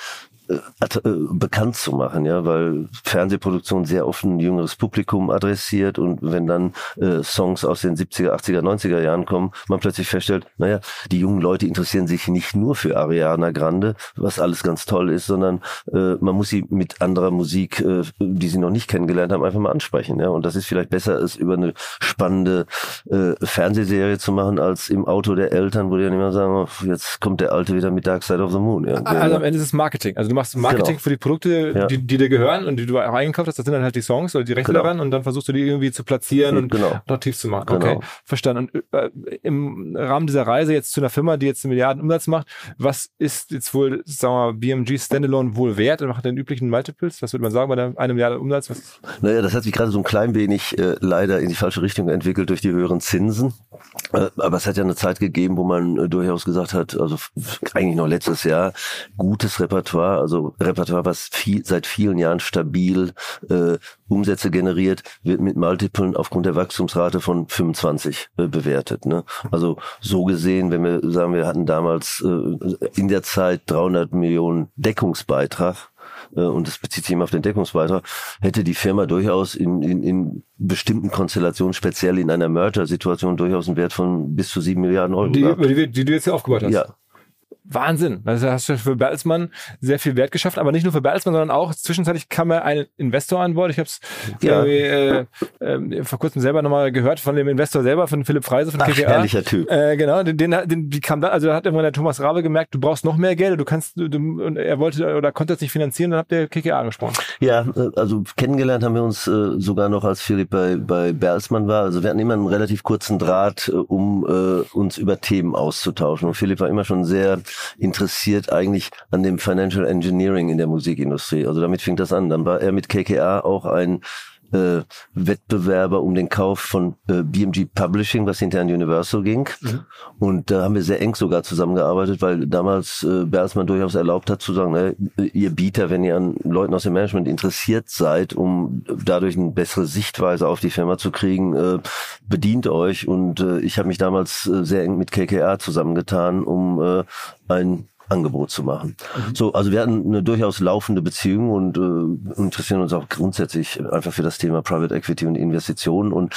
S2: bekannt zu machen, ja, weil Fernsehproduktion sehr oft ein jüngeres Publikum adressiert und wenn dann äh, Songs aus den 70er, 80er, 90er Jahren kommen, man plötzlich feststellt, naja, die jungen Leute interessieren sich nicht nur für Ariana Grande, was alles ganz toll ist, sondern äh, man muss sie mit anderer Musik, äh, die sie noch nicht kennengelernt haben, einfach mal ansprechen, ja, und das ist vielleicht besser, es über eine spannende äh, Fernsehserie zu machen, als im Auto der Eltern, wo die dann immer sagen, oh, jetzt kommt der Alte wieder mit Dark Side of the Moon. Ja.
S1: Also am Ende ist es Marketing, also machst Marketing genau. für die Produkte, ja. die, die dir gehören und die du eingekauft hast. Das sind dann halt die Songs oder die Rechte genau. daran und dann versuchst du die irgendwie zu platzieren und genau. attraktiv zu machen. Okay, genau. verstanden. Und äh, im Rahmen dieser Reise jetzt zu einer Firma, die jetzt einen Milliarden Umsatz macht, was ist jetzt wohl, sagen wir mal, BMG Standalone wohl wert? Und macht den üblichen Multiples? Was würde man sagen bei der eine Milliarde Umsatz? Was?
S2: Naja, das hat sich gerade so ein klein wenig äh, leider in die falsche Richtung entwickelt durch die höheren Zinsen. Äh, aber es hat ja eine Zeit gegeben, wo man äh, durchaus gesagt hat, also eigentlich noch letztes Jahr, gutes Repertoire, also Repertoire, was viel, seit vielen Jahren stabil äh, Umsätze generiert, wird mit Multiplen aufgrund der Wachstumsrate von 25 äh, bewertet. Ne? Also so gesehen, wenn wir sagen, wir hatten damals äh, in der Zeit 300 Millionen Deckungsbeitrag, äh, und das bezieht sich immer auf den Deckungsbeitrag, hätte die Firma durchaus in, in, in bestimmten Konstellationen, speziell in einer Merger-Situation, durchaus einen Wert von bis zu sieben Milliarden Euro
S1: die, die, die, du jetzt hier aufgebaut hast.
S2: Ja,
S1: Wahnsinn. Also hast du für Bertelsmann sehr viel Wert geschafft, aber nicht nur für Bertelsmann, sondern auch zwischenzeitlich kam ja ein Investor an Bord. Ich habe es ja. äh, äh, vor kurzem selber nochmal gehört von dem Investor selber, von Philipp Freise von
S2: Ach, KKA. Herrlicher Typ.
S1: Äh, genau, den, den, den, wie kam da, also da hat irgendwann der Thomas Rabe gemerkt, du brauchst noch mehr Geld, du kannst, du, und er wollte oder konnte das nicht finanzieren, dann habt ihr KKA angesprochen.
S2: Ja, also kennengelernt haben wir uns äh, sogar noch, als Philipp bei, bei Bertelsmann war. Also wir hatten immer einen relativ kurzen Draht, äh, um äh, uns über Themen auszutauschen. Und Philipp war immer schon sehr interessiert eigentlich an dem Financial Engineering in der Musikindustrie. Also damit fing das an. Dann war er mit KKA auch ein äh, Wettbewerber um den Kauf von äh, BMG Publishing, was hinterher an Universal ging. Mhm. Und da haben wir sehr eng sogar zusammengearbeitet, weil damals äh, Bertelsmann durchaus erlaubt hat zu sagen, ne, ihr Bieter, wenn ihr an Leuten aus dem Management interessiert seid, um dadurch eine bessere Sichtweise auf die Firma zu kriegen, äh, bedient euch. Und äh, ich habe mich damals äh, sehr eng mit KKR zusammengetan, um äh, ein Angebot zu machen. Mhm. So, also wir hatten eine durchaus laufende Beziehung und äh, interessieren uns auch grundsätzlich einfach für das Thema Private Equity und Investitionen und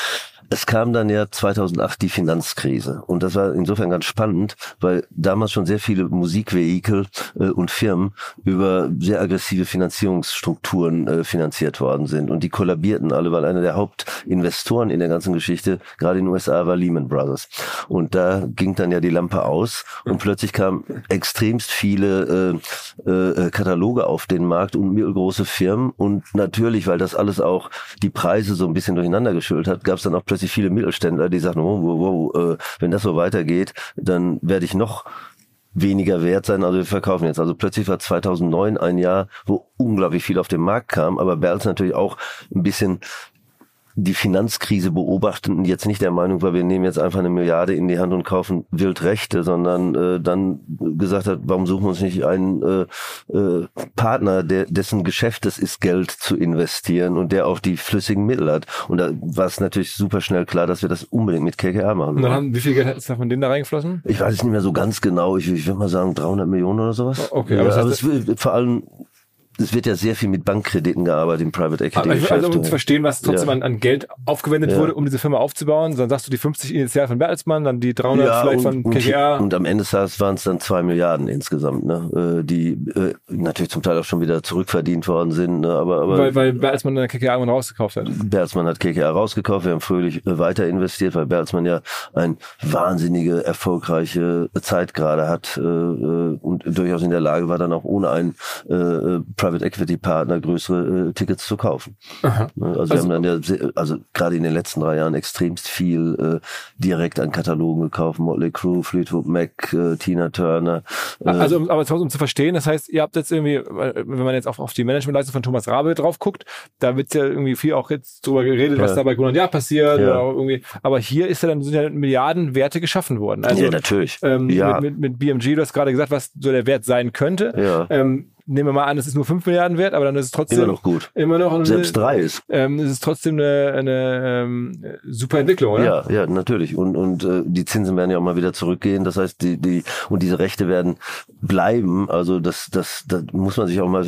S2: es kam dann ja 2008 die Finanzkrise. Und das war insofern ganz spannend, weil damals schon sehr viele Musikvehikel äh, und Firmen über sehr aggressive Finanzierungsstrukturen äh, finanziert worden sind. Und die kollabierten alle, weil einer der Hauptinvestoren in der ganzen Geschichte gerade in den USA war Lehman Brothers. Und da ging dann ja die Lampe aus und plötzlich kamen extremst viele äh, äh, Kataloge auf den Markt und mittelgroße Firmen. Und natürlich, weil das alles auch die Preise so ein bisschen durcheinander geschüttelt hat, gab es dann auch plötzlich plötzlich viele Mittelständler, die sagen, wow, wow, wow, äh, wenn das so weitergeht, dann werde ich noch weniger wert sein, also wir verkaufen jetzt. Also plötzlich war 2009 ein Jahr, wo unglaublich viel auf den Markt kam, aber Berls natürlich auch ein bisschen die Finanzkrise beobachten und jetzt nicht der Meinung war, wir nehmen jetzt einfach eine Milliarde in die Hand und kaufen Wildrechte, sondern äh, dann gesagt hat, warum suchen wir uns nicht einen äh, äh, Partner, der dessen Geschäft es ist, Geld zu investieren und der auch die flüssigen Mittel hat. Und da war es natürlich super schnell klar, dass wir das unbedingt mit KKR machen.
S1: Und dann haben, wie viel Geld ist da von denen da reingeflossen?
S2: Ich weiß es nicht mehr so ganz genau. Ich, ich würde mal sagen 300 Millionen oder sowas.
S1: Okay,
S2: ja,
S1: aber,
S2: es wird vor allem es wird ja sehr viel mit Bankkrediten gearbeitet im Private Equity.
S1: aber ich,
S2: Geschäft.
S1: also um zu verstehen, was trotzdem
S2: Ja.
S1: an, an Geld aufgewendet
S2: Ja.
S1: wurde, um diese Firma aufzubauen, dann sagst du die 50 initial von Bertelsmann, dann die 300
S2: ja,
S1: vielleicht
S2: und,
S1: von KKR.
S2: Und, und am Ende waren es dann zwei Milliarden insgesamt, ne? äh, die äh, natürlich zum Teil auch schon wieder zurückverdient worden sind. Ne? Aber, aber
S1: weil, weil Bertelsmann dann KKR irgendwann rausgekauft hat.
S2: Bertelsmann hat KKR rausgekauft, wir haben fröhlich äh, weiter investiert, weil Bertelsmann ja eine wahnsinnige, erfolgreiche Zeit gerade hat äh, äh, und durchaus in der Lage war, dann auch ohne einen äh, Private Equity Partner größere äh, Tickets zu kaufen.
S1: Aha.
S2: Ne, Also,
S1: Also-
S2: wir haben dann ja, also gerade in den letzten drei Jahren extremst viel äh, direkt an Katalogen gekauft, Motley Crue, Fleetwood Mac, äh, Tina Turner. Äh,
S1: Also, um, aber um zu verstehen, das heißt, ihr habt jetzt irgendwie, wenn man jetzt auch auf die Managementleistung von Thomas Rabe drauf guckt, da wird ja irgendwie viel auch jetzt drüber geredet, was
S2: Ja.
S1: da bei Grund Jahr passiert
S2: Ja.
S1: oder irgendwie. Aber hier ist ja dann sind ja Milliarden Werte geschaffen worden. Also
S2: ja, natürlich.
S1: ähm,
S2: ja,
S1: mit, mit, mit BMG, du hast gerade gesagt, was so der Wert sein könnte.
S2: ja.
S1: Ähm, nehmen wir mal an, es ist nur 5 Milliarden wert, aber dann ist es trotzdem
S2: immer noch gut.
S1: immer noch eine,
S2: Selbst drei ist
S1: ähm, es ist trotzdem eine, eine ähm, super Entwicklung, oder?
S2: Ja, ja, natürlich. Und und äh, die Zinsen werden ja auch mal wieder zurückgehen. Das heißt, die die und diese Rechte werden bleiben. Also das das da muss man sich auch mal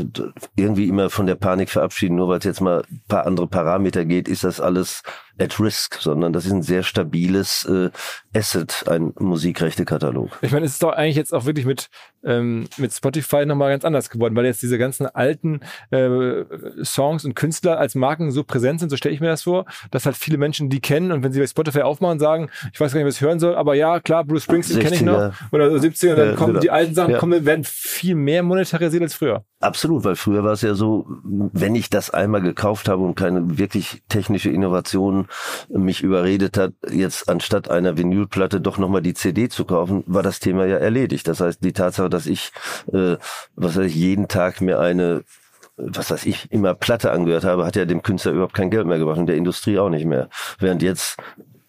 S2: irgendwie immer von der Panik verabschieden. Nur weil es jetzt mal ein paar andere Parameter geht, ist das alles at risk, sondern das ist ein sehr stabiles äh, Asset, ein Musikrechtekatalog.
S1: Ich meine, es ist doch eigentlich jetzt auch wirklich mit, ähm, mit Spotify nochmal ganz anders geworden, weil jetzt diese ganzen alten äh, Songs und Künstler als Marken so präsent sind, so stelle ich mir das vor, dass halt viele Menschen die kennen und wenn sie bei Spotify aufmachen, sagen, ich weiß gar nicht, was ich hören soll, aber ja, klar, Bruce Springsteen kenne ich noch
S2: 60er.
S1: oder so 70er und dann
S2: Ja,
S1: kommen
S2: genau.
S1: die alten Sachen,
S2: Ja.
S1: kommen, werden viel mehr monetarisiert als früher.
S2: Absolut, weil früher war es ja so, wenn ich das einmal gekauft habe und keine wirklich technische Innovation mich überredet hat, jetzt anstatt einer Vinylplatte doch nochmal die CD zu kaufen, war das Thema ja erledigt. Das heißt, die Tatsache, dass ich, äh, was weiß ich, jeden Tag mir eine was weiß ich, immer Platte angehört habe, hat ja dem Künstler überhaupt kein Geld mehr gebracht und der Industrie auch nicht mehr. Während jetzt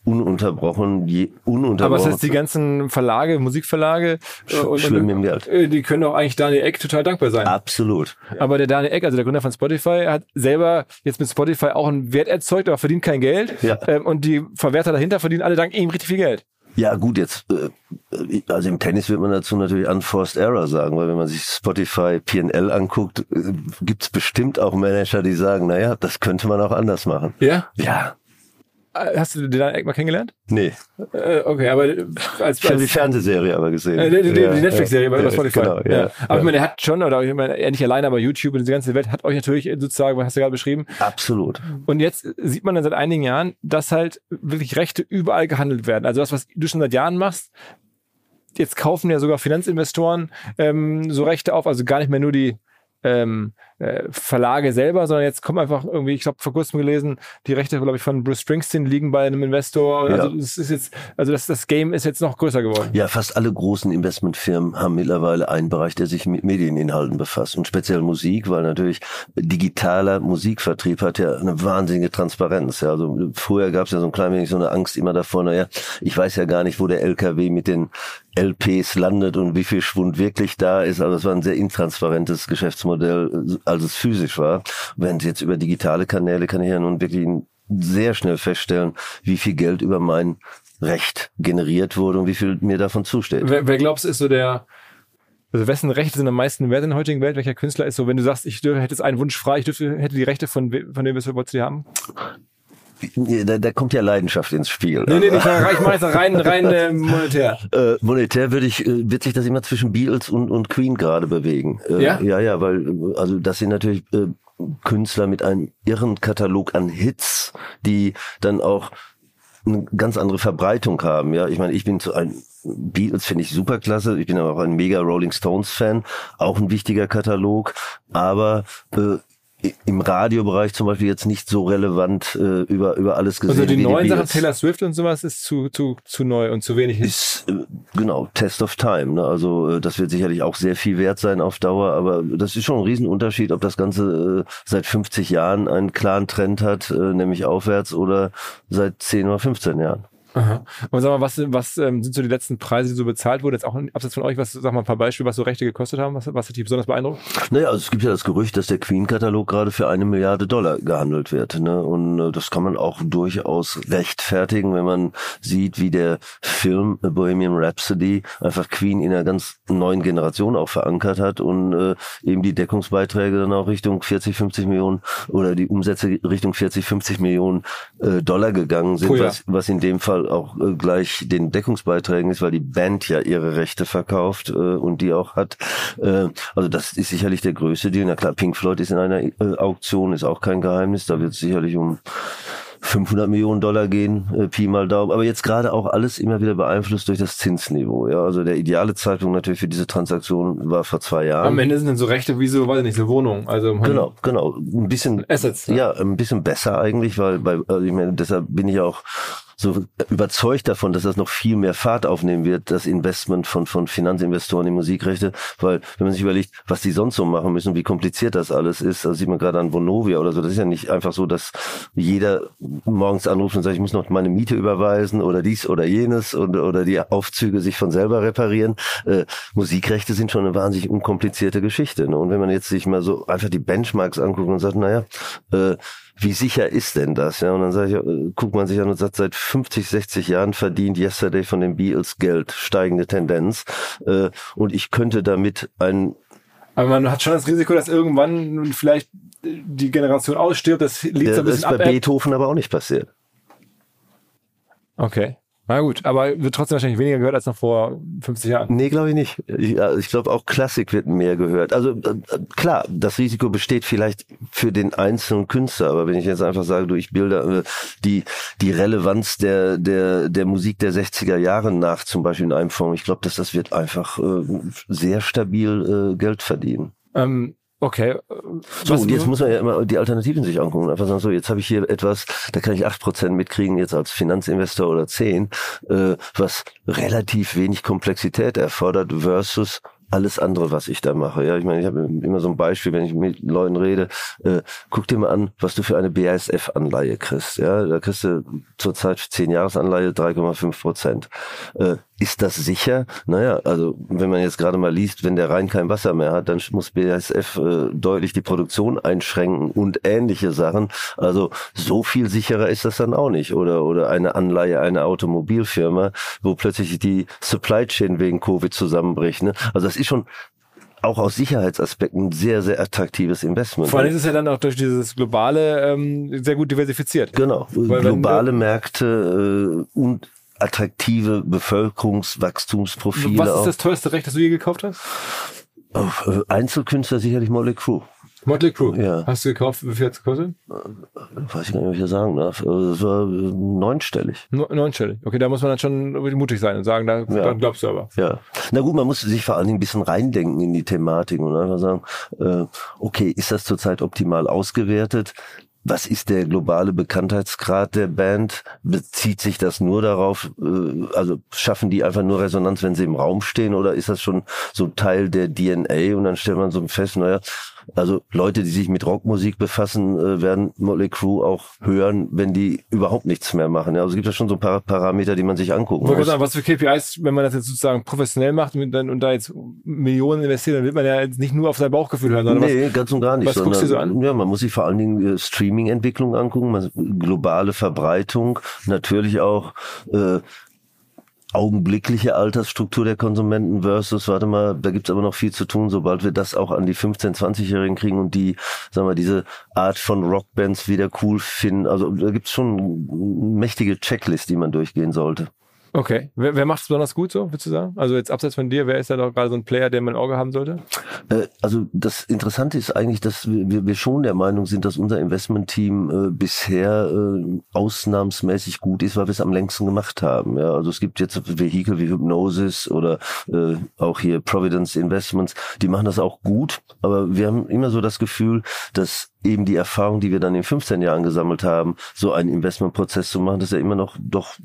S2: ununterbrochen, je
S1: Aber
S2: ununterbrochen.
S1: das heißt, die ganzen Verlage, Musikverlage, äh, und,
S2: schwimmen im Geld.
S1: äh, die können auch eigentlich Daniel Eck total dankbar sein.
S2: Absolut.
S1: Aber der Daniel Eck, also der Gründer von Spotify, hat selber jetzt mit Spotify auch einen Wert erzeugt, aber verdient kein Geld.
S2: Ja.
S1: Ähm, und die Verwerter dahinter verdienen alle dank ihm richtig viel Geld.
S2: Ja, gut, jetzt, äh, also im Tennis wird man dazu natürlich unforced error sagen, weil wenn man sich Spotify PNL anguckt, gibt's bestimmt auch Manager, die sagen, naja, das könnte man auch anders machen.
S1: Ja?
S2: Ja,
S1: Hast du den Daniel Eck mal kennengelernt?
S2: nee.
S1: Äh, okay, aber äh, als,
S2: Ich habe die
S1: als
S2: Fernsehserie aber gesehen.
S1: äh, die, die,
S2: Ja,
S1: die Netflix-Serie
S2: ja,
S1: bei Spotify.
S2: Genau, ja,
S1: Aber
S2: ja.
S1: ich meine, er hat schon, oder ich meine, er nicht alleine, aber YouTube und diese ganze Welt hat euch natürlich sozusagen, was hast du gerade beschrieben.
S2: Absolut.
S1: Und jetzt sieht man dann seit einigen Jahren, dass halt wirklich Rechte überall gehandelt werden. Also das, was du schon seit Jahren machst, jetzt kaufen ja sogar Finanzinvestoren ähm, so Rechte auf, also gar nicht mehr nur die ähm, äh, Verlage selber, sondern jetzt kommen einfach irgendwie, ich glaube vor kurzem gelesen, die Rechte, glaube ich, von Bruce Springsteen liegen bei einem Investor.
S2: Ja.
S1: Also das ist jetzt, also das, das Game ist jetzt noch größer geworden.
S2: Ja, fast alle großen Investmentfirmen haben mittlerweile einen Bereich, der sich mit Medieninhalten befasst und speziell Musik, weil natürlich digitaler Musikvertrieb hat ja eine wahnsinnige Transparenz. Ja, also früher gab es ja so ein klein wenig so eine Angst immer davor, naja, ich weiß ja gar nicht, wo der LKW mit den LPs landet und wie viel Schwund wirklich da ist. Also es war ein sehr intransparentes Geschäftsmodell, als es physisch war. Während jetzt über digitale Kanäle kann ich ja nun wirklich sehr schnell feststellen, wie viel Geld über mein Recht generiert wurde und wie viel mir davon zusteht.
S1: Wer, wer glaubst ist so der, also wessen Rechte sind am meisten wert in der heutigen Welt? Welcher Künstler ist so, wenn du sagst, ich hätte jetzt einen Wunsch frei, ich dürfte, hätte die Rechte von, von dem, was wir haben?
S2: Da, da kommt ja Leidenschaft ins Spiel.
S1: Nee, nee, ich mach jetzt rein, rein äh, monetär.
S2: Äh, monetär würde ich, äh, wird sich das immer zwischen Beatles und, und Queen gerade bewegen. Äh,
S1: Ja?
S2: Ja, ja, weil, also das sind natürlich äh, Künstler mit einem irren Katalog an Hits, die dann auch eine ganz andere Verbreitung haben. Ja, ich meine, ich bin zu ein Beatles finde ich super klasse. Ich bin aber auch ein mega Rolling Stones Fan, auch ein wichtiger Katalog. Aber äh, im Radiobereich zum Beispiel jetzt nicht so relevant äh, über, über alles gesehen.
S1: Also die neuen die Sachen, Taylor Swift und sowas, ist zu, zu, zu neu und zu wenig.
S2: Ist, äh, genau, Test of Time. Ne? Also äh, das wird sicherlich auch sehr viel wert sein auf Dauer, aber das ist schon ein Riesenunterschied, ob das Ganze äh, seit 50 Jahren einen klaren Trend hat, äh, nämlich aufwärts, oder seit 10 oder 15 Jahren.
S1: Aha. Und sag mal, was, was ähm, sind so die letzten Preise, die so bezahlt wurden? Jetzt auch abseits von euch, was, sag mal ein paar Beispiele, was so Rechte gekostet haben? Was, was hat dich besonders beeindruckt?
S2: Naja, also es gibt ja das Gerücht, dass der Queen-Katalog gerade für eine Milliarde Dollar gehandelt wird. Ne? Und äh, das kann man auch durchaus rechtfertigen, wenn man sieht, wie der Film Bohemian Rhapsody einfach Queen in einer ganz neuen Generation auch verankert hat und äh, eben die Deckungsbeiträge dann auch Richtung 40, 50 Millionen oder die Umsätze Richtung 40, 50 Millionen äh, Dollar gegangen sind, oh ja. was, was in dem Fall auch äh, gleich den Deckungsbeiträgen ist, weil die Band ja ihre Rechte verkauft äh, und die auch hat. Äh, also das ist sicherlich der größte Deal. Na klar, Pink Floyd ist in einer äh, Auktion, ist auch kein Geheimnis. Da wird es sicherlich um 500 Millionen Dollar gehen, äh, Pi mal Daumen. Aber jetzt gerade auch alles immer wieder beeinflusst durch das Zinsniveau. Ja, also der ideale Zeitpunkt natürlich für diese Transaktion war vor zwei Jahren.
S1: Am Ende sind dann so Rechte wie so, weiß ich nicht, so Wohnungen. Also
S2: genau, genau, ein bisschen
S1: Assets.
S2: Ne? Ja, ein bisschen besser eigentlich, weil bei, also ich meine, deshalb bin ich auch so überzeugt davon, dass das noch viel mehr Fahrt aufnehmen wird, das Investment von, von Finanzinvestoren in Musikrechte, weil wenn man sich überlegt, was die sonst so machen müssen, wie kompliziert das alles ist, also sieht man gerade an Vonovia oder so, das ist ja nicht einfach so, dass jeder morgens anruft und sagt, ich muss noch meine Miete überweisen oder dies oder jenes und, oder die Aufzüge sich von selber reparieren. Äh, Musikrechte sind schon eine wahnsinnig unkomplizierte Geschichte. Ne? Und wenn man jetzt sich mal so einfach die Benchmarks anguckt und sagt, naja, äh, wie sicher ist denn das? Ja, und dann sage ich, äh, guckt man sich an und sagt, seit 50, 60 Jahren verdient Yesterday von den Beatles Geld, steigende Tendenz. Äh, und ich könnte damit ein
S1: aber man hat schon das Risiko, dass irgendwann vielleicht die Generation ausstirbt. Das liegt
S2: ja,
S1: so ein bisschen
S2: Das ist bei Beethoven aber auch nicht passiert.
S1: Okay. Na gut, aber wird trotzdem wahrscheinlich weniger gehört als noch vor 50 Jahren.
S2: Nee, glaube ich nicht. Ich, ich glaube auch Klassik wird mehr gehört. Also äh, klar, das Risiko besteht vielleicht für den einzelnen Künstler, aber wenn ich jetzt einfach sage, du, ich bilde äh, die die Relevanz der der der Musik der 60er Jahre nach, zum Beispiel in einem Fonds, ich glaube, dass das wird einfach äh, sehr stabil äh, Geld verdienen.
S1: Ähm, Okay.
S2: So, und jetzt muss man ja immer die Alternativen sich angucken. Einfach sagen, so, jetzt habe ich hier etwas, da kann ich acht Prozent mitkriegen, jetzt als Finanzinvestor oder zehn, äh, was relativ wenig Komplexität erfordert versus alles andere, was ich da mache. Ja, ich meine, ich habe immer so ein Beispiel, wenn ich mit Leuten rede, äh, guck dir mal an, was du für eine BASF-Anleihe kriegst. Ja, da kriegst du zurzeit 10 Jahresanleihe 3,5 Prozent. Äh, ist das sicher? Naja, also wenn man jetzt gerade mal liest, wenn der Rhein kein Wasser mehr hat, dann muss BASF äh, deutlich die Produktion einschränken und ähnliche Sachen. Also so viel sicherer ist das dann auch nicht. Oder oder eine Anleihe einer Automobilfirma, wo plötzlich die Supply Chain wegen Covid zusammenbricht. Ne? Also das ist schon auch aus Sicherheitsaspekten sehr, sehr attraktives Investment.
S1: Vor allem ist es ja dann auch durch dieses globale ähm, sehr gut diversifiziert.
S2: Genau, Weil globale Märkte äh, und attraktive Bevölkerungswachstumsprofile.
S1: Was ist das teuerste Recht, das du je gekauft hast?
S2: Äh, Einzelkünstler sicherlich Molly Crew.
S1: Motley Crue. Ja. Hast du gekauft? Wie viel hat's gekostet?
S2: Weiß ich gar nicht, was ich hier sagen darf. Also das war äh, neunstellig.
S1: neunstellig. Okay, da muss man dann schon mutig sein und sagen, da, ja. dann glaubst du aber.
S2: Ja. Na gut, man muss sich vor allen Dingen ein bisschen reindenken in die Thematik und einfach sagen, äh, okay, ist das zurzeit optimal ausgewertet? Was ist der globale Bekanntheitsgrad der Band? Bezieht sich das nur darauf, äh, also schaffen die einfach nur Resonanz, wenn sie im Raum stehen, oder ist das schon so Teil der DNA? Und dann stellt man so fest, naja, also Leute, die sich mit Rockmusik befassen, äh, werden Motley Crue auch hören, wenn die überhaupt nichts mehr machen. Also es gibt ja schon so ein paar Parameter, die man sich angucken muss.
S1: Sagen, was für KPIs, wenn man das jetzt sozusagen professionell macht und, dann, und da jetzt Millionen investiert, dann wird man ja jetzt nicht nur auf sein Bauchgefühl hören.
S2: Sondern nee, was, ganz und gar nicht.
S1: Was sondern, guckst du so an?
S2: Ja, man muss sich vor allen Dingen äh, Streaming-Entwicklung angucken, globale Verbreitung, natürlich auch äh, augenblickliche Altersstruktur der Konsumenten versus, warte mal, da gibt's aber noch viel zu tun, sobald wir das auch an die 15-, 20-Jährigen kriegen und die, sagen wir, diese Art von Rockbands wieder cool finden. Also da gibt's schon mächtige Checklist, die man durchgehen sollte.
S1: Okay. Wer, wer macht es besonders gut so, würdest du sagen? Also jetzt abseits von dir, wer ist da doch gerade so ein Player, der man im Auge haben sollte?
S2: Äh, also das Interessante ist eigentlich, dass wir, wir schon der Meinung sind, dass unser Investmentteam äh, bisher äh, ausnahmsmäßig gut ist, weil wir es am längsten gemacht haben. Ja, also es gibt jetzt Vehikel wie Hypnosis oder äh, auch hier Providence Investments, die machen das auch gut, aber wir haben immer so das Gefühl, dass eben die Erfahrung, die wir dann in 15 Jahren gesammelt haben, so einen Investmentprozess zu machen, dass er immer noch doch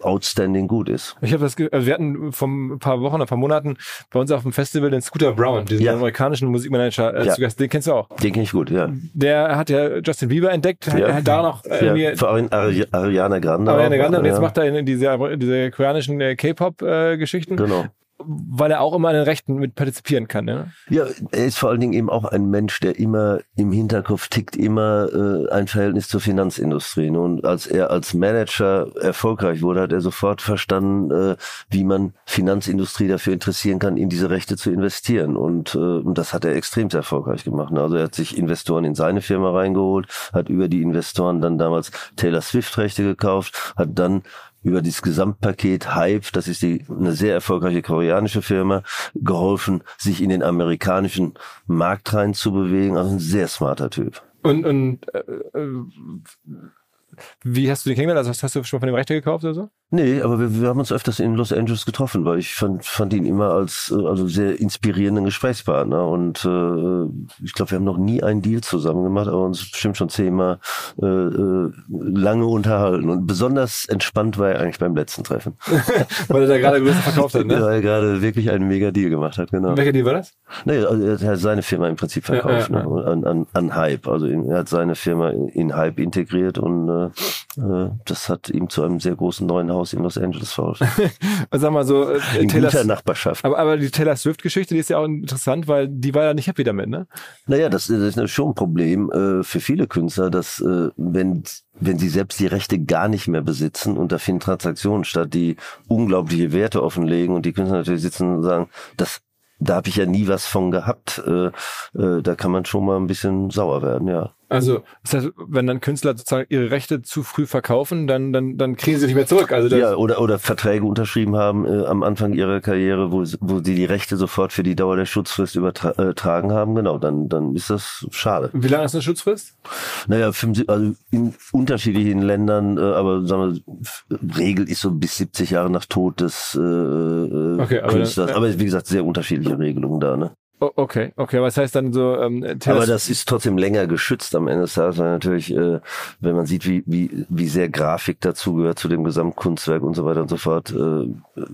S2: outstanding gut ist.
S1: Ich habe das, also wir hatten vor ein paar Wochen, ein paar Monaten bei uns auf dem Festival den Scooter Brown, diesen ja. amerikanischen Musikmanager äh, ja. zu Gast. Den kennst du auch?
S2: Den kenne ich gut, ja.
S1: Der hat ja Justin Bieber entdeckt, ja. hat da noch
S2: äh, ja. vor allem Ari Ariana Grande.
S1: Ariana Grande und jetzt macht er diese, diese koreanischen äh, K-Pop-Geschichten. Äh,
S2: genau
S1: weil er auch immer an den Rechten mit partizipieren kann. Ne?
S2: Ja, er ist vor allen Dingen eben auch ein Mensch, der immer im Hinterkopf tickt, immer äh, ein Verhältnis zur Finanzindustrie. Und als er als Manager erfolgreich wurde, hat er sofort verstanden, äh, wie man Finanzindustrie dafür interessieren kann, in diese Rechte zu investieren. Und, äh, und das hat er extrem erfolgreich gemacht. Also er hat sich Investoren in seine Firma reingeholt, hat über die Investoren dann damals Taylor Swift Rechte gekauft, hat dann über dieses Gesamtpaket Hype, das ist die, eine sehr erfolgreiche koreanische Firma, geholfen, sich in den amerikanischen Markt rein zu bewegen. Also ein sehr smarter Typ.
S1: Und, und äh, äh wie hast du den kennengelernt? Also hast du schon von dem Rechte gekauft oder so?
S2: Nee, aber wir, wir haben uns öfters in Los Angeles getroffen, weil ich fand, fand ihn immer als äh, also sehr inspirierenden Gesprächspartner. Und äh, ich glaube, wir haben noch nie einen Deal zusammen gemacht, aber uns bestimmt schon zehnmal äh, äh, lange unterhalten. Und besonders entspannt war er eigentlich beim letzten Treffen. [laughs]
S1: weil er da gerade größer verkauft hat, ne?
S2: Weil er gerade wirklich einen mega Deal gemacht hat, genau.
S1: Welcher Deal war das?
S2: Nee, also er hat seine Firma im Prinzip verkauft, ja, ja, ja. Ne? An, an, an Hype. Also er hat seine Firma in Hype integriert und äh, äh, das hat ihm zu einem sehr großen neuen Haus in Los Angeles verholfen. [laughs]
S1: also sag mal so,
S2: äh, in Taylor, guter Nachbarschaft.
S1: Aber, aber die Taylor Swift-Geschichte, die ist ja auch interessant, weil die war ja nicht happy damit, ne?
S2: Naja, das, das ist schon ein Problem äh, für viele Künstler, dass äh, wenn wenn sie selbst die Rechte gar nicht mehr besitzen und da finden Transaktionen statt, die unglaubliche Werte offenlegen und die Künstler natürlich sitzen und sagen, das da habe ich ja nie was von gehabt. Äh, äh, da kann man schon mal ein bisschen sauer werden, ja.
S1: Also, das heißt, wenn dann Künstler sozusagen ihre Rechte zu früh verkaufen, dann, dann, dann kriegen sie nicht mehr zurück. Also
S2: ja, oder, oder Verträge unterschrieben haben äh, am Anfang ihrer Karriere, wo, wo sie die Rechte sofort für die Dauer der Schutzfrist übertragen äh, haben, genau, dann, dann ist das schade.
S1: Wie lange ist eine Schutzfrist?
S2: Naja, also in unterschiedlichen Ländern, äh, aber sagen wir, Regel ist so bis 70 Jahre nach Tod des äh, äh okay, aber Künstlers. Dann, aber wie gesagt, sehr unterschiedliche Regelungen da, ne?
S1: Okay, okay, was heißt dann so? Ähm,
S2: aber das ist trotzdem länger geschützt am Ende des Tages, weil natürlich, äh, wenn man sieht, wie wie wie sehr Grafik dazu gehört zu dem Gesamtkunstwerk und so weiter und so fort, äh,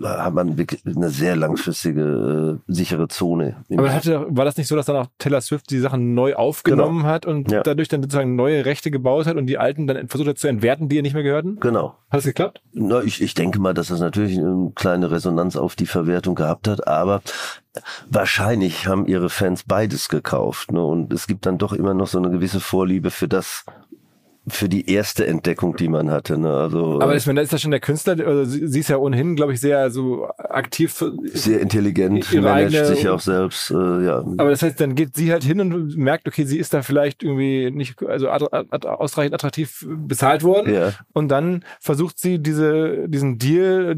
S2: hat man wirklich eine sehr langfristige äh, sichere Zone.
S1: Aber hatte, war das nicht so, dass dann auch Taylor Swift die Sachen neu aufgenommen genau. hat und ja. dadurch dann sozusagen neue Rechte gebaut hat und die alten dann versucht hat zu entwerten, die ihr nicht mehr gehörten?
S2: Genau.
S1: Hat es geklappt?
S2: Na, ich, ich denke mal, dass das natürlich eine kleine Resonanz auf die Verwertung gehabt hat, aber wahrscheinlich haben ihre Fans beides gekauft. Ne? Und es gibt dann doch immer noch so eine gewisse Vorliebe für das, für die erste Entdeckung, die man hatte. Ne? Also,
S1: Aber ich meine, da ist ja schon der Künstler, also sie ist ja ohnehin, glaube ich, sehr so aktiv.
S2: Sehr intelligent, managt sich auch selbst, äh, ja.
S1: Aber das heißt, dann geht sie halt hin und merkt, okay, sie ist da vielleicht irgendwie nicht also ausreichend attraktiv bezahlt worden. Ja. Und dann versucht sie diese, diesen Deal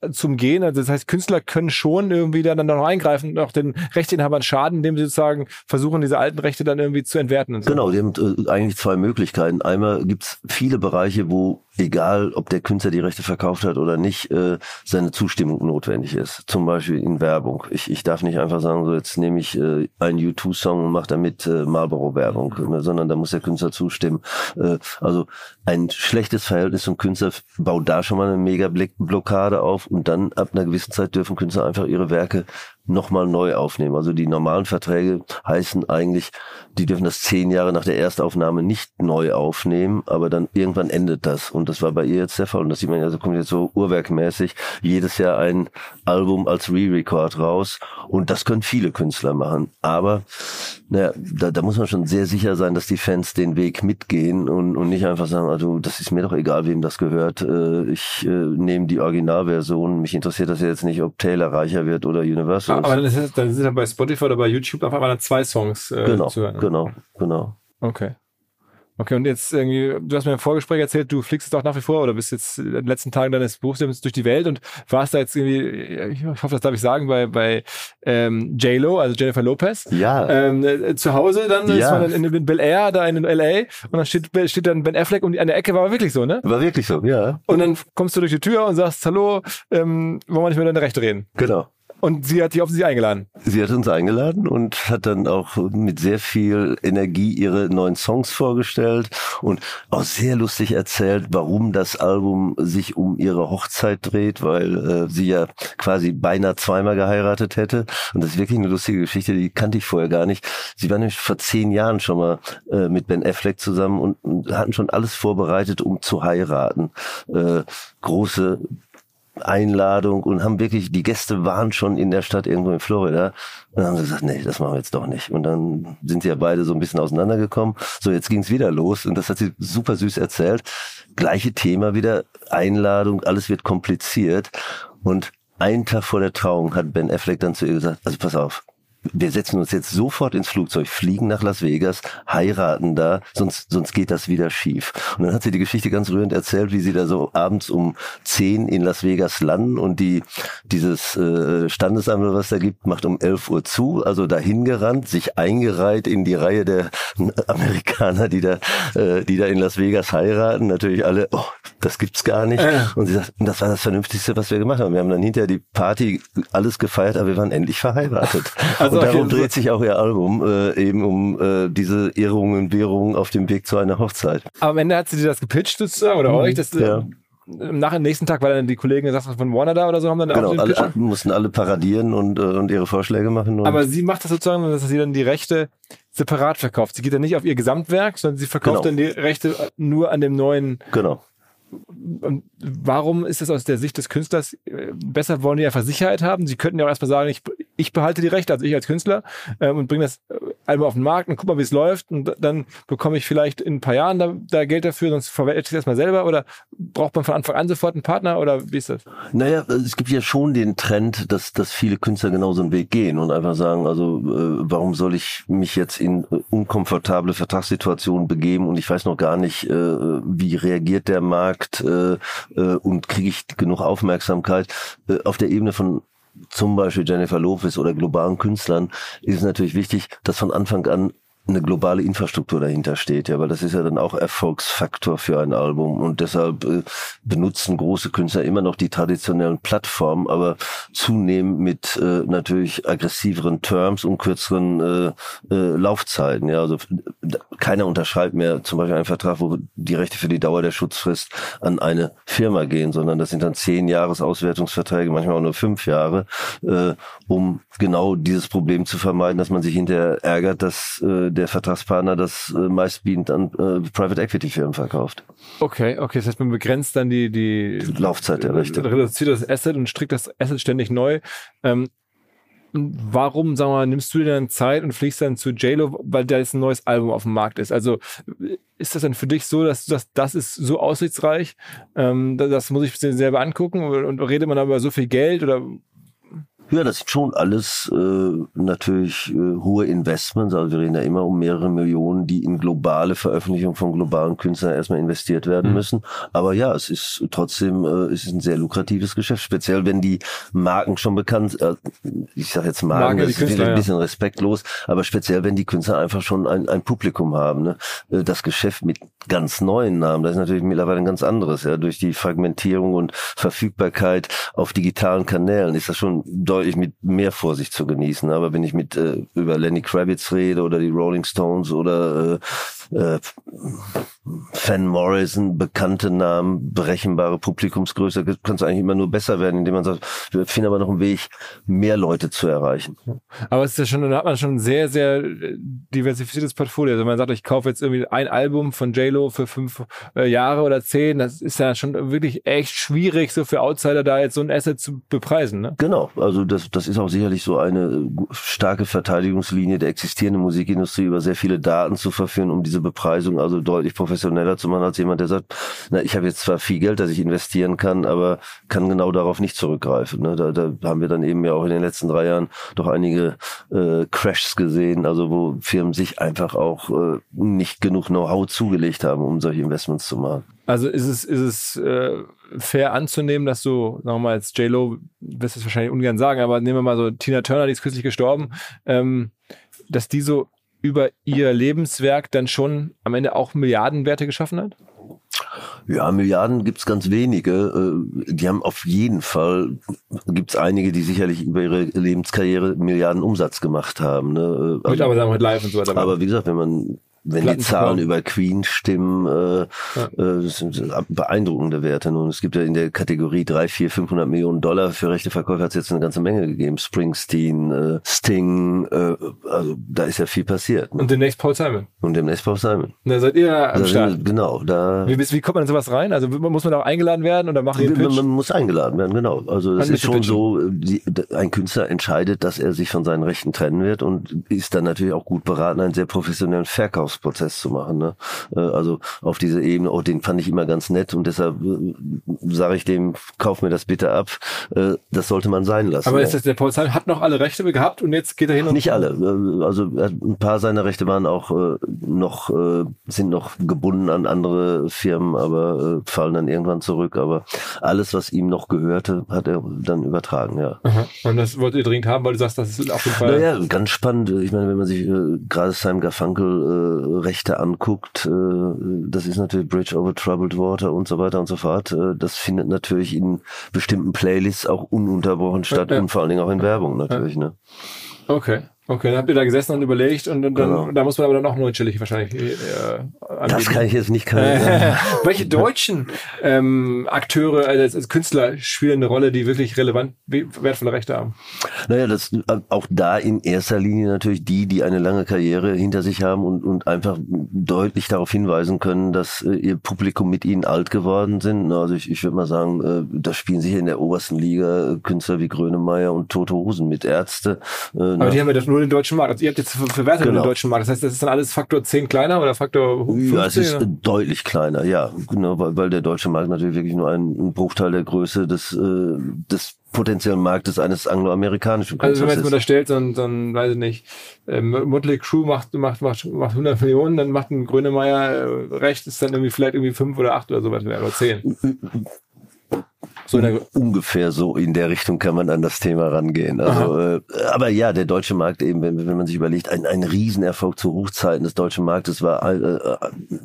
S1: äh, zum Gehen. Also das heißt, Künstler können schon irgendwie da dann noch eingreifen und auch den Rechteinhabern schaden, indem sie sozusagen versuchen, diese alten Rechte dann irgendwie zu entwerten.
S2: So. Genau, die haben äh, eigentlich zwei Möglichkeiten einmal gibt's viele Bereiche, wo egal ob der Künstler die Rechte verkauft hat oder nicht, äh, seine Zustimmung notwendig ist. Zum Beispiel in Werbung. Ich, ich darf nicht einfach sagen, so jetzt nehme ich äh, einen U2-Song und mache damit äh, Marlboro-Werbung, ne, sondern da muss der Künstler zustimmen. Äh, also ein schlechtes Verhältnis zum Künstler baut da schon mal eine mega Blockade auf und dann ab einer gewissen Zeit dürfen Künstler einfach ihre Werke nochmal neu aufnehmen. Also die normalen Verträge heißen eigentlich, die dürfen das zehn Jahre nach der Erstaufnahme nicht neu aufnehmen, aber dann irgendwann endet das. Und das war bei ihr jetzt der Fall. Und das sieht man ja, so kommt jetzt so uhrwerkmäßig jedes Jahr ein Album als Re-Record raus. Und das können viele Künstler machen. Aber naja, da, da muss man schon sehr sicher sein, dass die Fans den Weg mitgehen und, und nicht einfach sagen, also das ist mir doch egal, wem das gehört. Äh, ich äh, nehme die Originalversion. Mich interessiert das jetzt nicht, ob Taylor reicher wird oder Universal.
S1: Aber dann, ist, dann sind ja bei Spotify oder bei YouTube einfach mal zwei Songs
S2: äh, genau, zu hören. Genau, genau.
S1: Okay. Okay, und jetzt irgendwie, du hast mir im Vorgespräch erzählt, du fliegst jetzt auch nach wie vor oder bist jetzt in den letzten Tagen deines Berufslebens durch die Welt und warst da jetzt irgendwie, ich hoffe, das darf ich sagen, bei, bei ähm, J-Lo, also Jennifer Lopez.
S2: Ja.
S1: Ähm, äh, zu Hause dann, ja. ist man in, in Bel Air, da in L.A. und dann steht, steht dann Ben Affleck und an der Ecke war wirklich so, ne?
S2: War wirklich so, ja.
S1: Und dann kommst du durch die Tür und sagst, hallo, ähm, wollen wir nicht mehr deine Rechte reden?
S2: Genau.
S1: Und sie hat auf sie eingeladen.
S2: Sie hat uns eingeladen und hat dann auch mit sehr viel Energie ihre neuen Songs vorgestellt und auch sehr lustig erzählt, warum das Album sich um ihre Hochzeit dreht, weil äh, sie ja quasi beinahe zweimal geheiratet hätte. Und das ist wirklich eine lustige Geschichte, die kannte ich vorher gar nicht. Sie war nämlich vor zehn Jahren schon mal äh, mit Ben Affleck zusammen und, und hatten schon alles vorbereitet, um zu heiraten. Äh, große Einladung und haben wirklich, die Gäste waren schon in der Stadt irgendwo in Florida. Und dann haben sie gesagt, nee, das machen wir jetzt doch nicht. Und dann sind sie ja beide so ein bisschen auseinandergekommen. So, jetzt ging's wieder los und das hat sie super süß erzählt. Gleiche Thema wieder, Einladung, alles wird kompliziert. Und einen Tag vor der Trauung hat Ben Affleck dann zu ihr gesagt, also pass auf, wir setzen uns jetzt sofort ins Flugzeug, fliegen nach Las Vegas, heiraten da, sonst, sonst geht das wieder schief. Und dann hat sie die Geschichte ganz rührend erzählt, wie sie da so abends um zehn in Las Vegas landen und die, dieses äh, Standesamt, was da gibt, macht um elf Uhr zu, also dahin gerannt, sich eingereiht in die Reihe der [laughs] Amerikaner, die da, äh, die da in Las Vegas heiraten. Natürlich alle, oh, das gibt's gar nicht. Und sie sagt, das war das Vernünftigste, was wir gemacht haben. Wir haben dann hinterher die Party alles gefeiert, aber wir waren endlich verheiratet. [laughs] Also und darum dreht sich auch ihr Album, äh, eben um äh, diese Irrungen und Währungen auf dem Weg zu einer Hochzeit.
S1: Aber am Ende hat sie dir das gepitcht sozusagen, oder mhm, euch? Das, ja. Nach dem nächsten Tag, weil dann die Kollegen gesagt haben, von Warner da oder so, haben dann
S2: genau, auch alle, mussten alle paradieren und, äh, und ihre Vorschläge machen.
S1: Aber sie macht das sozusagen, dass sie dann die Rechte separat verkauft. Sie geht dann nicht auf ihr Gesamtwerk, sondern sie verkauft genau. dann die Rechte nur an dem neuen
S2: genau.
S1: Und warum ist es aus der Sicht des Künstlers äh, besser? Wollen die einfach Sicherheit haben? Sie könnten ja auch erstmal sagen, ich, ich behalte die Rechte, also ich als Künstler, ähm, und bringe das äh, Album auf den Markt und guck mal, wie es läuft. Und dann bekomme ich vielleicht in ein paar Jahren da, da Geld dafür, sonst verwende ich es erstmal selber. Oder braucht man von Anfang an sofort einen Partner? Oder wie ist das?
S2: Naja, es gibt ja schon den Trend, dass, dass viele Künstler genau so einen Weg gehen und einfach sagen, also äh, warum soll ich mich jetzt in äh, unkomfortable Vertragssituationen begeben und ich weiß noch gar nicht, äh, wie reagiert der Markt äh, äh, und kriege ich genug Aufmerksamkeit. Auf der Ebene von zum Beispiel Jennifer Lopez oder globalen Künstlern ist es natürlich wichtig, dass von Anfang an eine globale Infrastruktur dahinter steht, ja, weil das ist ja dann auch Erfolgsfaktor für ein Album. Und deshalb äh, benutzen große Künstler immer noch die traditionellen Plattformen, aber zunehmend mit äh, natürlich aggressiveren Terms und kürzeren äh, äh, Laufzeiten, ja, also keiner unterschreibt mehr zum Beispiel einen Vertrag, wo die Rechte für die Dauer der Schutzfrist an eine Firma gehen, sondern das sind dann zehn Jahresauswertungsverträge, manchmal auch nur fünf Jahre, äh, um genau dieses Problem zu vermeiden, dass man sich hinterher ärgert, dass äh, der Vertragspartner das äh, meistbietend an äh, Private Equity Firmen verkauft.
S1: Okay, okay, das heißt, man begrenzt dann die, die,
S2: die Laufzeit der Rechte.
S1: Reduziert das Asset und strickt das Asset ständig neu. Ähm, warum, sagen wir mal, nimmst du dir dann Zeit und fliegst dann zu JLo, weil da jetzt ein neues Album auf dem Markt ist? Also ist das dann für dich so, dass du sagst, das ist so aussichtsreich, ähm, das muss ich mir selber angucken und, und redet man aber so viel Geld oder
S2: ja, das sind schon alles äh, natürlich äh, hohe Investments. Also wir reden ja immer um mehrere Millionen, die in globale Veröffentlichung von globalen Künstlern erstmal investiert werden mhm. müssen. Aber ja, es ist trotzdem äh, es ist ein sehr lukratives Geschäft, speziell wenn die Marken schon bekannt, äh, ich sage jetzt Marken, Marken das ist Künstler, ein bisschen ja. respektlos, aber speziell wenn die Künstler einfach schon ein, ein Publikum haben. Ne? Äh, das Geschäft mit ganz neuen Namen, das ist natürlich mittlerweile ein ganz anderes. Ja, durch die Fragmentierung und Verfügbarkeit auf digitalen Kanälen ist das schon deutlich deutlich mit mehr Vorsicht zu genießen. Aber wenn ich mit äh, über Lenny Kravitz rede oder die Rolling Stones oder äh, äh, Van Morrison, bekannte Namen, berechenbare Publikumsgröße, kann es eigentlich immer nur besser werden, indem man sagt, wir finden aber noch einen Weg, mehr Leute zu erreichen.
S1: Aber es ist ja schon, da hat man schon ein sehr, sehr äh, diversifiziertes Portfolio. Also man sagt, ich kaufe jetzt irgendwie ein Album von JLo für fünf äh, Jahre oder zehn. Das ist ja schon wirklich echt schwierig, so für Outsider da jetzt so ein Asset zu bepreisen. Ne?
S2: Genau, also das, das ist auch sicherlich so eine starke Verteidigungslinie der existierenden Musikindustrie, über sehr viele Daten zu verführen, um diese diese Bepreisung also deutlich professioneller zu machen als jemand, der sagt, na, ich habe jetzt zwar viel Geld, das ich investieren kann, aber kann genau darauf nicht zurückgreifen. Ne? Da, da haben wir dann eben ja auch in den letzten drei Jahren doch einige äh, Crashs gesehen, also wo Firmen sich einfach auch äh, nicht genug Know-how zugelegt haben, um solche Investments zu machen.
S1: Also ist es, ist es äh, fair anzunehmen, dass du, sagen wir mal, als J-Lo, wirst es wahrscheinlich ungern sagen, aber nehmen wir mal so Tina Turner, die ist kürzlich gestorben, ähm, dass die so über ihr Lebenswerk dann schon am Ende auch Milliardenwerte geschaffen hat?
S2: Ja, Milliarden gibt's ganz wenige. Äh, die haben auf jeden Fall, gibt's einige, die sicherlich über ihre Lebenskarriere Milliarden Umsatz gemacht haben. Ne?
S1: Also, aber sagen wir live und so weiter.
S2: Aber wie gesagt, wenn man wenn die Zahlen über Queen stimmen, äh, ja. äh, das sind beeindruckende Werte. Nun, es gibt ja in der Kategorie 3, 4, 500 Millionen Dollar für rechte Verkäufer hat es jetzt eine ganze Menge gegeben. Springsteen, äh, Sting, äh, also da ist ja viel passiert.
S1: Ne? Und demnächst Paul Simon.
S2: Und demnächst Paul Simon.
S1: Da seid ihr am da Start.
S2: Sind, genau. Da
S1: wie, wie kommt man in sowas rein? Also muss man da auch eingeladen werden oder machen
S2: man, man muss eingeladen werden, genau. Also das ist schon pitchen. so, die, ein Künstler entscheidet, dass er sich von seinen Rechten trennen wird und ist dann natürlich auch gut beraten, einen sehr professionellen Verkaufs Verkaufsprozess zu machen. Ne? Äh, also auf diese Ebene, oh, den fand ich immer ganz nett und deshalb äh, sage ich dem, kauf mir das bitte ab. Äh, das sollte man sein lassen.
S1: Aber ist das der Paul Simon hat noch alle Rechte gehabt und jetzt geht er hin und
S2: nicht alle. Also ein paar seiner Rechte waren auch noch sind noch gebunden an andere Firmen, aber fallen dann irgendwann zurück. Aber alles, was ihm noch gehörte, hat er dann übertragen. Ja.
S1: Aha. Und das wollt ihr dringend haben, weil du sagst, das ist auf jeden Fall.
S2: Naja, ganz spannend. Ich meine, wenn man sich äh, gerade Simon Garfunkel Rechte anguckt, äh, das ist natürlich Bridge over Troubled Water und so weiter und so fort. Äh, das findet natürlich in bestimmten Playlists auch ununterbrochen statt ja. und vor allen Dingen auch in Werbung natürlich. Ne?
S1: Okay. Okay, dann habt ihr da gesessen und überlegt und, dann, genau. da muss man aber dann auch neunstellig wahrscheinlich äh,
S2: anbieten. Das kann ich jetzt nicht kann [laughs]
S1: Welche deutschen ähm, Akteure, also als Künstler spielen eine Rolle, die wirklich relevant wertvolle Rechte haben?
S2: Naja, das auch da in erster Linie natürlich die, die eine lange Karriere hinter sich haben und, und einfach deutlich darauf hinweisen können, dass äh, ihr Publikum mit ihnen alt geworden sind. Also ich, ich würde mal sagen, äh, da spielen sicher in der obersten Liga äh, Künstler wie Grönemeyer und Tote Hosen mit Ärzte.
S1: Äh, aber die haben ja das nur den deutschen Markt. Also ihr habt jetzt verwertet genau. den deutschen Markt. Das heißt, das ist dann alles Faktor 10 kleiner oder Faktor 15?
S2: Ja, es ist oder? deutlich kleiner, ja. Genau, weil, weil der deutsche Markt natürlich wirklich nur ein, Bruchteil der Größe des, äh, des potenziellen Marktes eines angloamerikanischen
S1: Künstlers Also wenn man jetzt unterstellt, dann, dann weiß ich nicht, äh, Motley Crew macht, macht, macht, macht 100 Millionen, dann macht ein Grönemeyer äh, recht, ist dann irgendwie vielleicht irgendwie 5 oder 8 oder sowas, oder 10.
S2: So ungefähr so in der Richtung kann man an das Thema rangehen. Also, äh, aber ja, der deutsche Markt eben, wenn, wenn man sich überlegt, ein, ein Riesenerfolg zu Hochzeiten des deutschen Marktes war äh,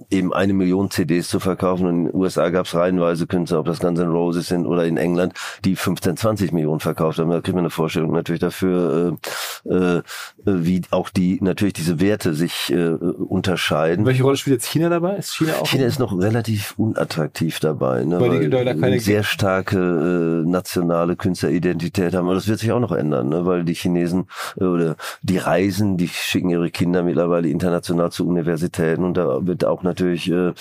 S2: eben eine Million CDs zu verkaufen. Und in den USA gab es reihenweise Künstler, ob das Guns N' Roses sind oder in England, die 15, 20 Millionen verkauft haben. Da kriegt man eine Vorstellung natürlich dafür, äh, äh, wie auch die natürlich diese Werte sich äh, unterscheiden.
S1: welche Rolle spielt jetzt China dabei? Ist China auch?
S2: China ist noch relativ unattraktiv dabei, ne? weil, weil die, die sehr stark starke äh, nationale Künstleridentität haben. Aber das wird sich auch noch ändern, ne? weil die Chinesen äh, oder die reisen, die schicken ihre Kinder mittlerweile international zu Universitäten und da wird auch natürlich äh,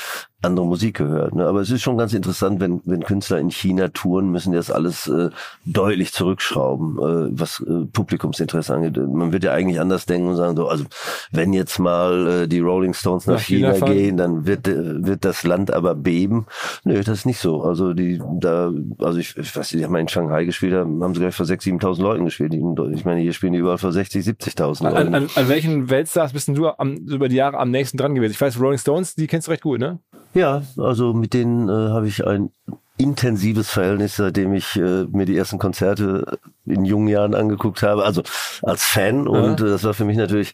S2: andere Musik gehört. Ne? Aber es ist schon ganz interessant, wenn, wenn Künstler in China touren, müssen die das alles äh, deutlich zurückschrauben, äh, was äh, Publikumsinteresse angeht. Man wird ja eigentlich anders denken und sagen so, also wenn jetzt mal äh, die Rolling Stones nach, nach China, China gehen, dann wird äh, wird das Land aber beben. Nö, das ist nicht so. Also die da, also ich, ich weiß nicht, die haben mal in Shanghai gespielt, haben, haben sie gleich vor 6.000, 7.000 Leuten gespielt. Ich meine, hier spielen die überall vor 60, 70.000 Leuten.
S1: An, an, an welchen Weltstars bist du am, über die Jahre am nächsten dran gewesen? Ich weiß, Rolling Stones, die kennst du recht gut, ne?
S2: Ja, also mit denen äh, habe ich ein intensives Verhältnis, seitdem ich äh, mir die ersten Konzerte in jungen Jahren angeguckt habe, also als Fan. Und ja. äh, das war für mich natürlich,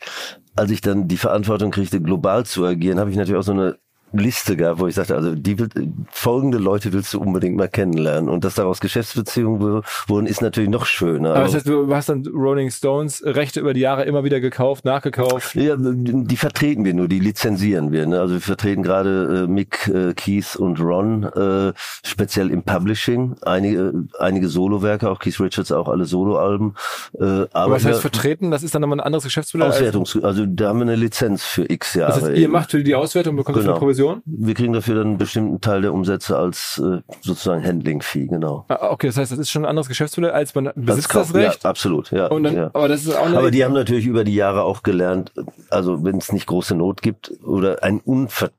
S2: als ich dann die Verantwortung kriegte, global zu agieren, habe ich natürlich auch so eine Liste gab, wo ich sagte, also die will, folgende Leute willst du unbedingt mal kennenlernen. Und dass daraus Geschäftsbeziehungen wurden, ist natürlich noch schöner.
S1: Aber das heißt, du hast dann Rolling Stones Rechte über die Jahre immer wieder gekauft, nachgekauft?
S2: Ja, die vertreten wir nur, die lizenzieren wir. Ne? Also wir vertreten gerade äh, Mick, äh, Keith und Ron, äh, speziell im Publishing. Einige, einige Solowerke, auch Keith Richards, auch alle Soloalben.
S1: Äh, aber, aber was heißt vertreten? Das ist dann nochmal ein anderes Geschäftsmodell?
S2: Auswertungs, also da haben wir eine Lizenz für x Jahre.
S1: Das heißt, ihr macht für die Auswertung, bekommt genau. Provision?
S2: Wir kriegen dafür dann einen bestimmten Teil der Umsätze als äh, sozusagen Handling-Fee, genau.
S1: Ah, okay, das heißt, das ist schon ein anderes Geschäftsmodell, als man besitzt das Recht.
S2: Ja, absolut, ja.
S1: Dann,
S2: ja.
S1: Aber das ist auch
S2: Aber die haben natürlich über die Jahre auch gelernt, also wenn es nicht große Not gibt oder ein unver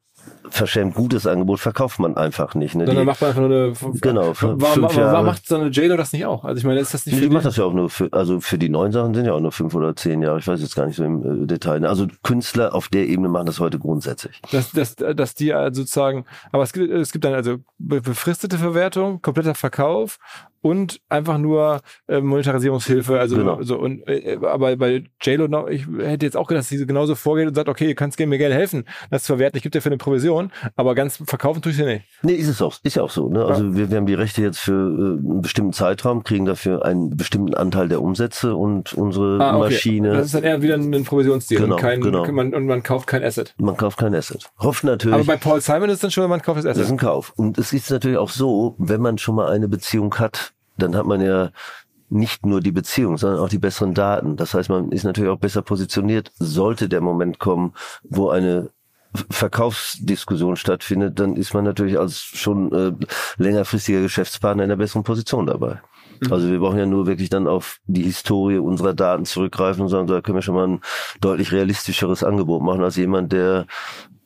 S2: verschämt gutes Angebot verkauft man einfach nicht. Ne?
S1: Sondern macht man einfach nur eine.
S2: Genau.
S1: Warum, warum
S2: Jahre.
S1: macht so eine JLo das nicht auch? Also ich meine, ist das nicht
S2: Nee,
S1: für
S2: die
S1: die?
S2: macht das ja auch nur für, also für die neuen Sachen sind ja auch nur fünf oder zehn Jahre. Ich weiß jetzt gar nicht so im äh, Detail. Also Künstler auf der Ebene machen das heute grundsätzlich.
S1: dass, dass, dass die also sozusagen, aber es gibt, es gibt dann also be- befristete Verwertung, kompletter Verkauf und einfach nur äh, Monetarisierungshilfe. Also
S2: Genau.
S1: so und äh, aber bei JLo noch, ich hätte jetzt auch gedacht, dass sie genauso vorgeht und sagt, okay, du kannst mir Geld helfen, das zu verwerten, ich gebe dir für eine Provision, aber ganz verkaufen tue ich sie nicht.
S2: Nee, ist es auch, ist ja auch so. Ne? Also wir, wir haben die Rechte jetzt für äh, einen bestimmten Zeitraum, kriegen dafür einen bestimmten Anteil der Umsätze und unsere
S1: Ah, okay.
S2: Maschine.
S1: Das ist dann eher wieder ein Provisionsdeal
S2: Genau,
S1: und, kein,
S2: genau.
S1: Man, und man kauft kein Asset.
S2: man kauft kein Asset. Hofft natürlich.
S1: Aber bei Paul Simon ist es dann schon, man kauft das
S2: Das ist
S1: Asset.
S2: ein Kauf. Und es ist natürlich auch so, wenn man schon mal eine Beziehung hat, dann hat man ja nicht nur die Beziehung, sondern auch die besseren Daten. Das heißt, man ist natürlich auch besser positioniert. Sollte der Moment kommen, wo eine Verkaufsdiskussion stattfindet, dann ist man natürlich als schon äh, längerfristiger Geschäftspartner in einer besseren Position dabei. Also wir brauchen ja nur wirklich dann auf die Historie unserer Daten zurückgreifen und sagen, da können wir schon mal ein deutlich realistischeres Angebot machen als jemand, der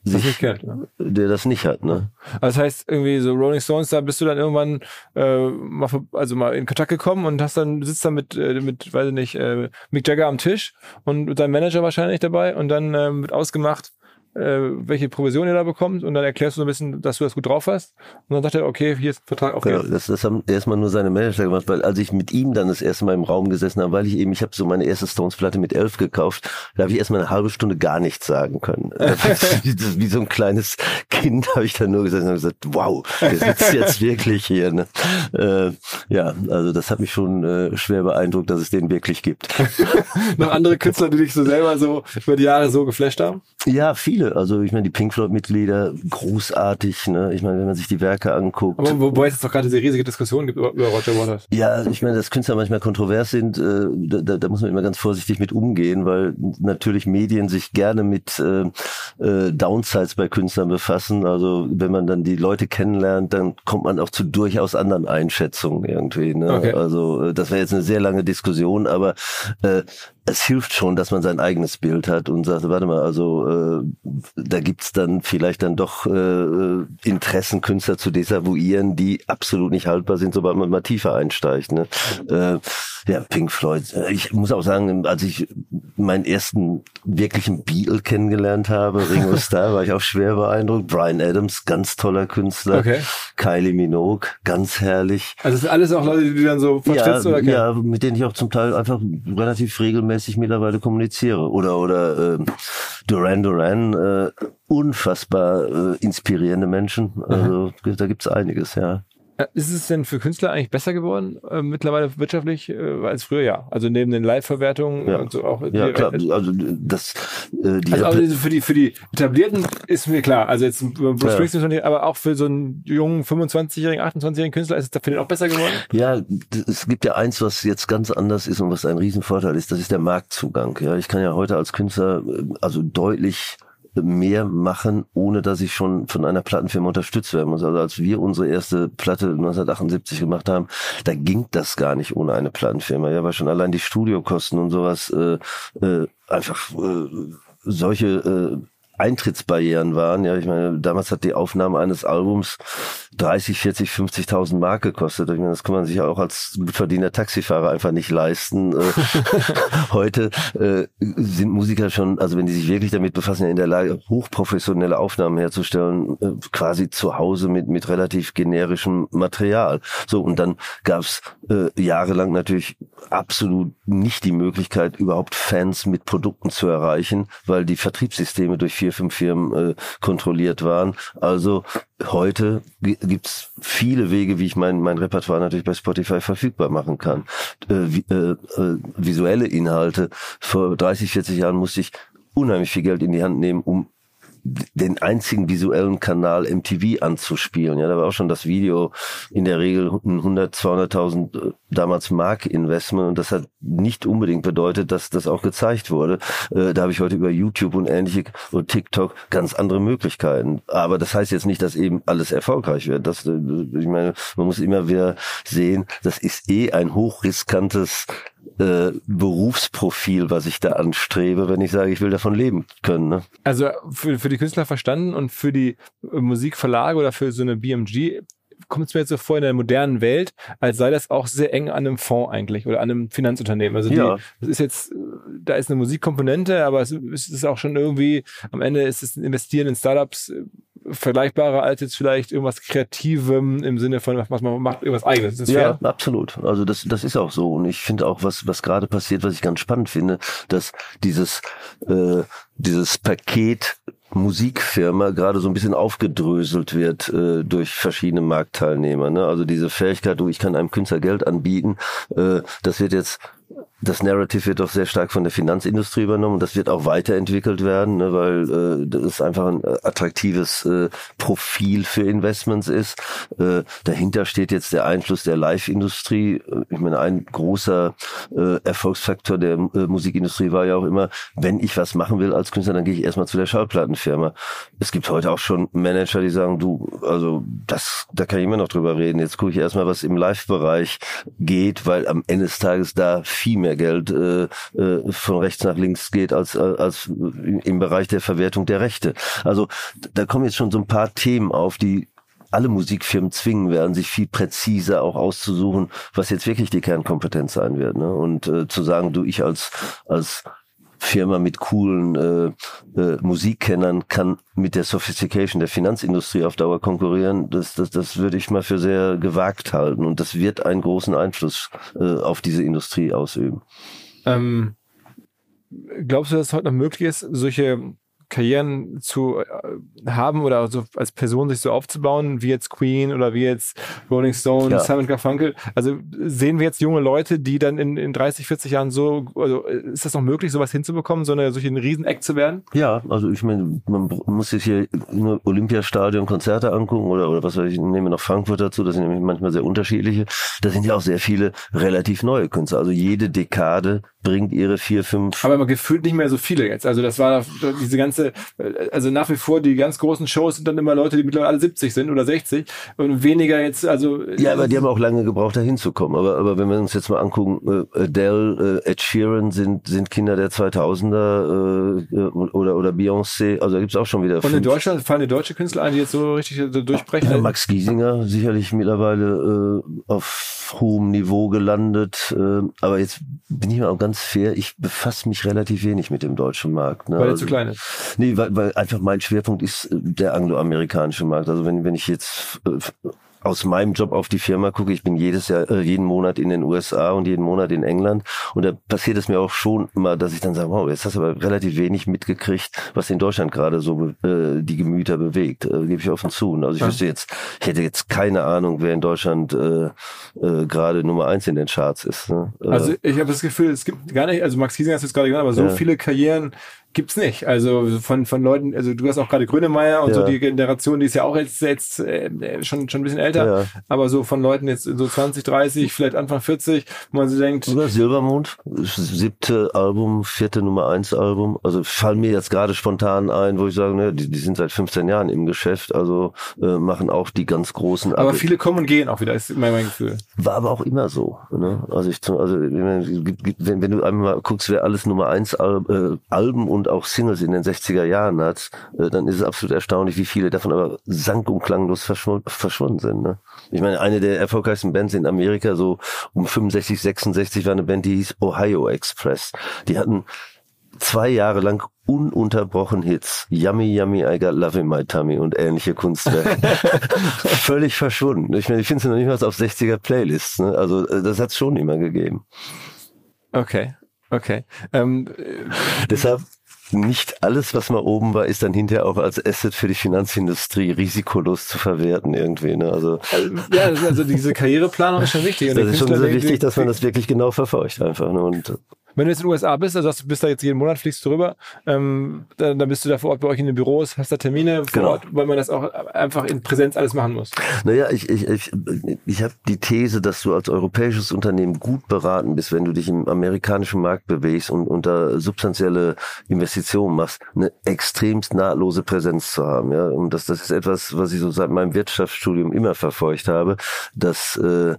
S2: sich,
S1: kennt. Ja.
S2: der das nicht hat. Ne?
S1: Also das heißt, irgendwie so Rolling Stones, da bist du dann irgendwann äh, mal, also mal in Kontakt gekommen und hast dann, sitzt dann mit, äh, mit, weiß ich nicht, äh, Mick Jagger am Tisch und mit deinem Manager wahrscheinlich dabei und dann ähm, wird ausgemacht, äh, welche Provision ihr da bekommt und dann erklärst du so ein bisschen, dass du das gut drauf hast und dann sagt er, okay, hier ist ein Vertrag auf
S2: Genau, das, das haben erstmal nur seine Manager gemacht, weil als ich mit ihm dann das erste Mal im Raum gesessen habe, weil ich eben, ich habe so meine erste Stones-Platte mit elf gekauft, da habe ich erstmal eine halbe Stunde gar nichts sagen können. [laughs] [laughs] wie, wie so ein kleines Kind habe ich dann nur gesessen und gesagt, wow, der sitzt jetzt wirklich hier. Ne? Äh, ja, also das hat mich schon äh, schwer beeindruckt, dass es den wirklich gibt. [laughs]
S1: Noch andere Künstler, die dich so selber so über die Jahre so geflasht haben?
S2: Ja, viele. Also ich meine, die Pink Floyd-Mitglieder, großartig. Ne? Ich meine, wenn man sich die Werke anguckt.
S1: Aber wobei es jetzt doch gerade diese riesige Diskussion gibt über, über Roger Waters.
S2: Ja, ich meine, dass Künstler manchmal kontrovers sind, äh, da, da, da muss man immer ganz vorsichtig mit umgehen, weil natürlich Medien sich gerne mit äh, äh, Downsides bei Künstlern befassen. Also wenn man dann die Leute kennenlernt, dann kommt man auch zu durchaus anderen Einschätzungen irgendwie. Ne?
S1: Okay.
S2: Also äh, das wäre jetzt eine sehr lange Diskussion, aber äh, es hilft schon, dass man sein eigenes Bild hat und sagt, warte mal, also äh, da gibt's dann vielleicht dann doch äh, Interessen, Künstler zu desavouieren, die absolut nicht haltbar sind, sobald man mal tiefer einsteigt. Ne? Äh, ja, Pink Floyd. Äh, Ich muss auch sagen, als ich meinen ersten wirklichen Beatle kennengelernt habe, Ringo [laughs] Starr, war ich auch schwer beeindruckt. Brian Adams, ganz toller Künstler.
S1: Okay.
S2: Kylie Minogue, ganz herrlich.
S1: Also das sind alles auch Leute, die du dann so vertrittst
S2: Ja,
S1: oder kennst?
S2: ja, mit denen ich auch zum Teil einfach relativ regelmäßig mittlerweile kommuniziere. Oder oder äh, Duran Duran, äh, unfassbar äh, inspirierende Menschen. Also da gibt's einiges, ja.
S1: Äh, Ist es denn für Künstler eigentlich besser geworden, äh, mittlerweile wirtschaftlich, äh, als früher? Ja. Also neben den Live-Verwertungen
S2: Ja.
S1: und so auch.
S2: Ja, klar. Also das äh, die
S1: Also, also für die für die etablierten ist mir klar. Also jetzt über Bruce
S2: Ja.
S1: Springsteen, nicht- aber auch für so einen jungen 25-jährigen, 28-jährigen Künstler ist es für den auch besser geworden.
S2: Ja, es gibt ja eins, was jetzt ganz anders ist und was ein Riesenvorteil ist, das ist der Marktzugang. Ja, ich kann ja heute als Künstler äh, also deutlich mehr machen, ohne dass ich schon von einer Plattenfirma unterstützt werden muss. Also als wir unsere erste Platte 1978 gemacht haben, da ging das gar nicht ohne eine Plattenfirma. Ja, weil schon allein die Studiokosten und sowas äh, äh, einfach äh, solche äh, Eintrittsbarrieren waren. Ja, ich meine, damals hat die Aufnahme eines Albums 30, 40, 50.000 Mark gekostet. Ich meine, das kann man sich auch als verdiener Taxifahrer einfach nicht leisten. Äh, [laughs] Heute äh, sind Musiker schon, also wenn die sich wirklich damit befassen, ja in der Lage, hochprofessionelle Aufnahmen herzustellen, äh, quasi zu Hause mit mit relativ generischem Material. So und dann gab's äh, jahrelang natürlich absolut nicht die Möglichkeit, überhaupt Fans mit Produkten zu erreichen, weil die Vertriebssysteme durch vier, fünf Firmen äh, kontrolliert waren. Also heute gi- gibt's viele Wege, wie ich mein, mein Repertoire natürlich bei Spotify verfügbar machen kann. Äh, vi- äh, äh, visuelle Inhalte. Vor 30, 40 Jahren musste ich unheimlich viel Geld in die Hand nehmen, um den einzigen visuellen Kanal MTV anzuspielen. Ja, da war auch schon das Video in der Regel 100, 200.000 äh, damals Mark Investment und das hat nicht unbedingt bedeutet, dass das auch gezeigt wurde. Äh, da habe ich heute über YouTube und ähnliche und TikTok ganz andere Möglichkeiten. Aber das heißt jetzt nicht, dass eben alles erfolgreich wird. Das, äh, ich meine, man muss immer wieder sehen, das ist eh ein hochriskantes äh, Berufsprofil, was ich da anstrebe, wenn ich sage, ich will davon leben können. Ne?
S1: Also für, für die Künstler verstanden und für die Musikverlage oder für so eine BMG kommt es mir jetzt so vor in der modernen Welt, als sei das auch sehr eng an einem Fonds eigentlich oder an einem Finanzunternehmen. Also die, ja. das ist jetzt, da ist eine Musikkomponente, aber es ist auch schon irgendwie, am Ende ist es Investieren in Startups vergleichbarer als jetzt vielleicht irgendwas Kreativem im Sinne von, was man macht, irgendwas Eigenes.
S2: Ist ja, fair? absolut. Also das, das ist auch so. Und ich finde auch, was, was gerade passiert, was ich ganz spannend finde, dass dieses, äh, dieses Paket Musikfirma gerade so ein bisschen aufgedröselt wird äh, durch verschiedene Marktteilnehmer. Ne? Also diese Fähigkeit, du, ich kann einem Künstler Geld anbieten, äh, das wird jetzt das Narrative wird auch sehr stark von der Finanzindustrie übernommen und das wird auch weiterentwickelt werden, ne, weil äh, das einfach ein äh, attraktives äh, Profil für Investments ist. Äh, dahinter steht jetzt der Einfluss der Live-Industrie. Ich meine, ein großer äh, Erfolgsfaktor der äh, Musikindustrie war ja auch immer, wenn ich was machen will als Künstler, dann gehe ich erstmal zu der Schallplattenfirma. Es gibt heute auch schon Manager, die sagen, du, also das, da kann ich immer noch drüber reden. Jetzt gucke ich erstmal, was im Live-Bereich geht, weil am Ende des Tages da viel mehr Geld äh, äh, von rechts nach links geht als, als im Bereich der Verwertung der Rechte. Also da kommen jetzt schon so ein paar Themen auf, die alle Musikfirmen zwingen werden, sich viel präziser auch auszusuchen, was jetzt wirklich die Kernkompetenz sein wird. Ne? Und äh, zu sagen, du, ich als, als Firma mit coolen äh, äh, Musikkennern kann mit der Sophistication der Finanzindustrie auf Dauer konkurrieren, das, das, das würde ich mal für sehr gewagt halten. Und das wird einen großen Einfluss äh, auf diese Industrie ausüben. Ähm,
S1: glaubst du, dass es heute noch möglich ist, solche Karrieren zu äh, haben oder so als Person sich so aufzubauen, wie jetzt Queen oder wie jetzt Rolling Stone, ja. Simon Garfunkel. Also sehen wir jetzt junge Leute, die dann in, in 30, 40 Jahren so, also ist das noch möglich, sowas hinzubekommen, so eine solche ein Rieseneck zu werden?
S2: Ja, also ich meine, man muss sich hier nur Olympiastadion Konzerte angucken oder, oder was weiß ich, nehme noch Frankfurt dazu, das sind nämlich manchmal sehr unterschiedliche. Da sind ja auch sehr viele relativ neue Künstler. Also jede Dekade bringt ihre vier, fünf.
S1: Aber man gefühlt nicht mehr so viele jetzt. Also das war diese ganze, also nach wie vor die ganz großen Shows sind dann immer Leute, die mittlerweile alle 70 sind oder 60 und weniger jetzt, also.
S2: Ja, aber die haben auch lange gebraucht, da hinzukommen. Aber, aber wenn wir uns jetzt mal angucken, äh, Adele, äh, Ed Sheeran sind, sind Kinder der 2000er äh, oder, oder Beyoncé, also da gibt's auch schon wieder.
S1: Und in Deutschland fallen die deutsche Künstler ein, die jetzt so richtig so durchbrechen?
S2: Ja, Max Giesinger sicherlich mittlerweile äh, auf hohem Niveau gelandet, äh, aber jetzt bin ich mal auch ganz ganz fair, ich befasse mich relativ wenig mit dem deutschen Markt.
S1: Ne? Weil er also, zu klein ist?
S2: Nee, weil, weil einfach mein Schwerpunkt ist äh, der angloamerikanische Markt. Also wenn, wenn ich jetzt äh, aus meinem Job auf die Firma gucke, ich bin jedes Jahr, äh, jeden Monat in den USA und jeden Monat in England und da passiert es mir auch schon immer, dass ich dann sage, wow, jetzt hast du aber relativ wenig mitgekriegt, was in Deutschland gerade so äh, die Gemüter bewegt, äh, gebe ich offen zu. Also ich ja. wüsste jetzt, ich hätte jetzt keine Ahnung, wer in Deutschland äh, äh, gerade Nummer eins in den Charts ist. Ne?
S1: Äh, also ich habe das Gefühl, es gibt gar nicht, also Max Kiesinger hast du es gerade genannt, aber so ja. viele Karrieren gibt's nicht. Also von, von Leuten, also du hast auch gerade Grönemeyer und ja. so die Generation, die ist ja auch jetzt, jetzt äh, schon, schon ein bisschen älter, ja. aber so von Leuten jetzt so 20, 30, vielleicht Anfang 40, wo man sich denkt.
S2: Oder Silbermond, siebte Album, vierte Nummer eins Album. Also fallen mir jetzt gerade spontan ein, wo ich sage, ne, die, die sind seit 15 Jahren im Geschäft, also äh, machen auch die ganz großen.
S1: Aber viele kommen und gehen auch wieder, ist mein, mein Gefühl.
S2: War aber auch immer so. Ne? Also ich, also wenn, wenn du einmal guckst, wer alles Nummer eins Al äh, Alben und und auch Singles in den 60er Jahren hat, äh, dann ist es absolut erstaunlich, wie viele davon aber sank und klanglos verschwunden, verschwunden sind. Ne? Ich meine, eine der erfolgreichsten Bands in Amerika, so um 65, 66, war eine Band, die hieß Ohio Express. Die hatten zwei Jahre lang ununterbrochen Hits. Yummy, Yummy, I Got Love in My Tummy und ähnliche Kunstwerke. [laughs] Völlig verschwunden. Ich meine, ich finde sie noch nicht mal auf 60er Playlists. Ne? Also äh, das hat es schon immer gegeben.
S1: Okay, okay. Ähm,
S2: Deshalb nicht alles, was mal oben war, ist dann hinterher auch als Asset für die Finanzindustrie risikolos zu verwerten irgendwie. Ne? Also,
S1: ja, also diese Karriereplanung ist schon wichtig.
S2: Und das ist schon sehr wichtig, dass man das wirklich genau verfolgt einfach. Ne? Und
S1: Wenn du jetzt in den USA bist, also du bist da jetzt jeden Monat, fliegst du rüber, ähm, dann, dann bist du da vor Ort bei euch in den Büros, hast da Termine vor
S2: Genau.
S1: Ort, weil man das auch einfach in Präsenz alles machen muss.
S2: Naja, ich, ich, ich, ich habe die These, dass du als europäisches Unternehmen gut beraten bist, wenn du dich im amerikanischen Markt bewegst und unter substanzielle Investitionen machst, eine extremst nahtlose Präsenz zu haben. Ja? Und das, das ist etwas, was ich so seit meinem Wirtschaftsstudium immer verfolgt habe, dass äh,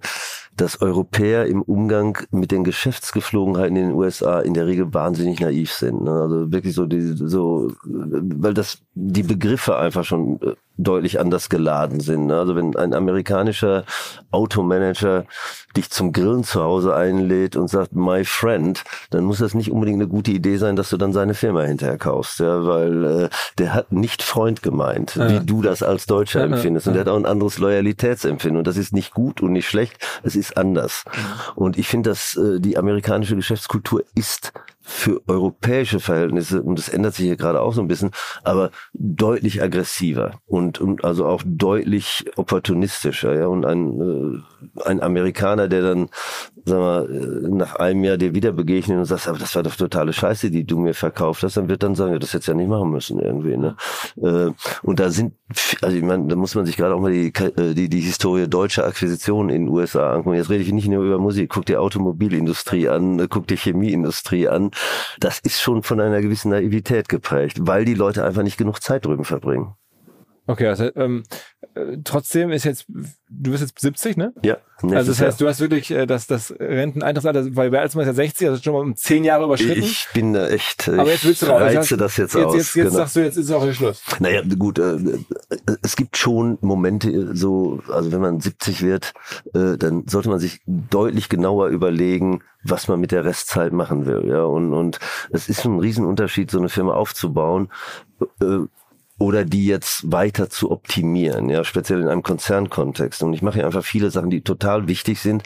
S2: dass Europäer im Umgang mit den Geschäftsgeflogenheiten in den USA in der Regel wahnsinnig naiv sind. Ne? Also wirklich so, die, so, weil das die Begriffe einfach schon äh, deutlich anders geladen sind. Ne? Also wenn ein amerikanischer Automanager dich zum Grillen zu Hause einlädt und sagt, my friend, dann muss das nicht unbedingt eine gute Idee sein, dass du dann seine Firma hinterher kaufst, ja, weil äh, der hat nicht Freund gemeint,
S1: Ja.
S2: wie du das als Deutscher
S1: Ja,
S2: empfindest. Und der hat auch ein anderes Loyalitätsempfinden. Und das ist nicht gut und nicht schlecht, es ist anders. Und ich finde, dass äh, die amerikanische Geschäftskultur ist für europäische Verhältnisse, und das ändert sich hier gerade auch so ein bisschen, aber deutlich aggressiver und, und also auch deutlich opportunistischer. Ja? Und ein, äh, ein Amerikaner, der dann, sag mal, äh, nach einem Jahr dir wieder begegnet und sagt, aber das war doch totale Scheiße, die du mir verkauft hast, dann wird dann sagen, ja, das hättest du ja nicht machen müssen irgendwie. Ne? Äh, und da sind, also ich meine, da muss man sich gerade auch mal die, äh, die, die Historie deutscher Akquisitionen in den USA angucken. Jetzt rede ich nicht nur über Musik, guck dir Automobilindustrie an, äh, guck dir Chemieindustrie an. Das ist schon von einer gewissen Naivität geprägt, weil die Leute einfach nicht genug Zeit drüben verbringen.
S1: Okay, also ähm, äh, trotzdem ist jetzt, du bist jetzt 70, ne?
S2: Ja.
S1: Also das heißt, du hast wirklich äh, das, das Renteneintrittsalter, weil wer als man ist ja 60, also schon mal um 10 Jahre überschritten.
S2: ich bin da echt, äh,
S1: aber jetzt willst du
S2: ich
S1: raus.
S2: reize das jetzt, aus.
S1: Jetzt, jetzt
S2: genau.
S1: sagst du, jetzt ist auch hier Schluss.
S2: Naja, gut, äh, es gibt schon Momente, äh, so, also wenn man 70 wird, äh, dann sollte man sich deutlich genauer überlegen, was man mit der Restzeit machen will. Ja, und, und es ist ein Riesenunterschied, so eine Firma aufzubauen. Äh, oder die jetzt weiter zu optimieren, ja, speziell in einem Konzernkontext. Und ich mache hier einfach viele Sachen, die total wichtig sind,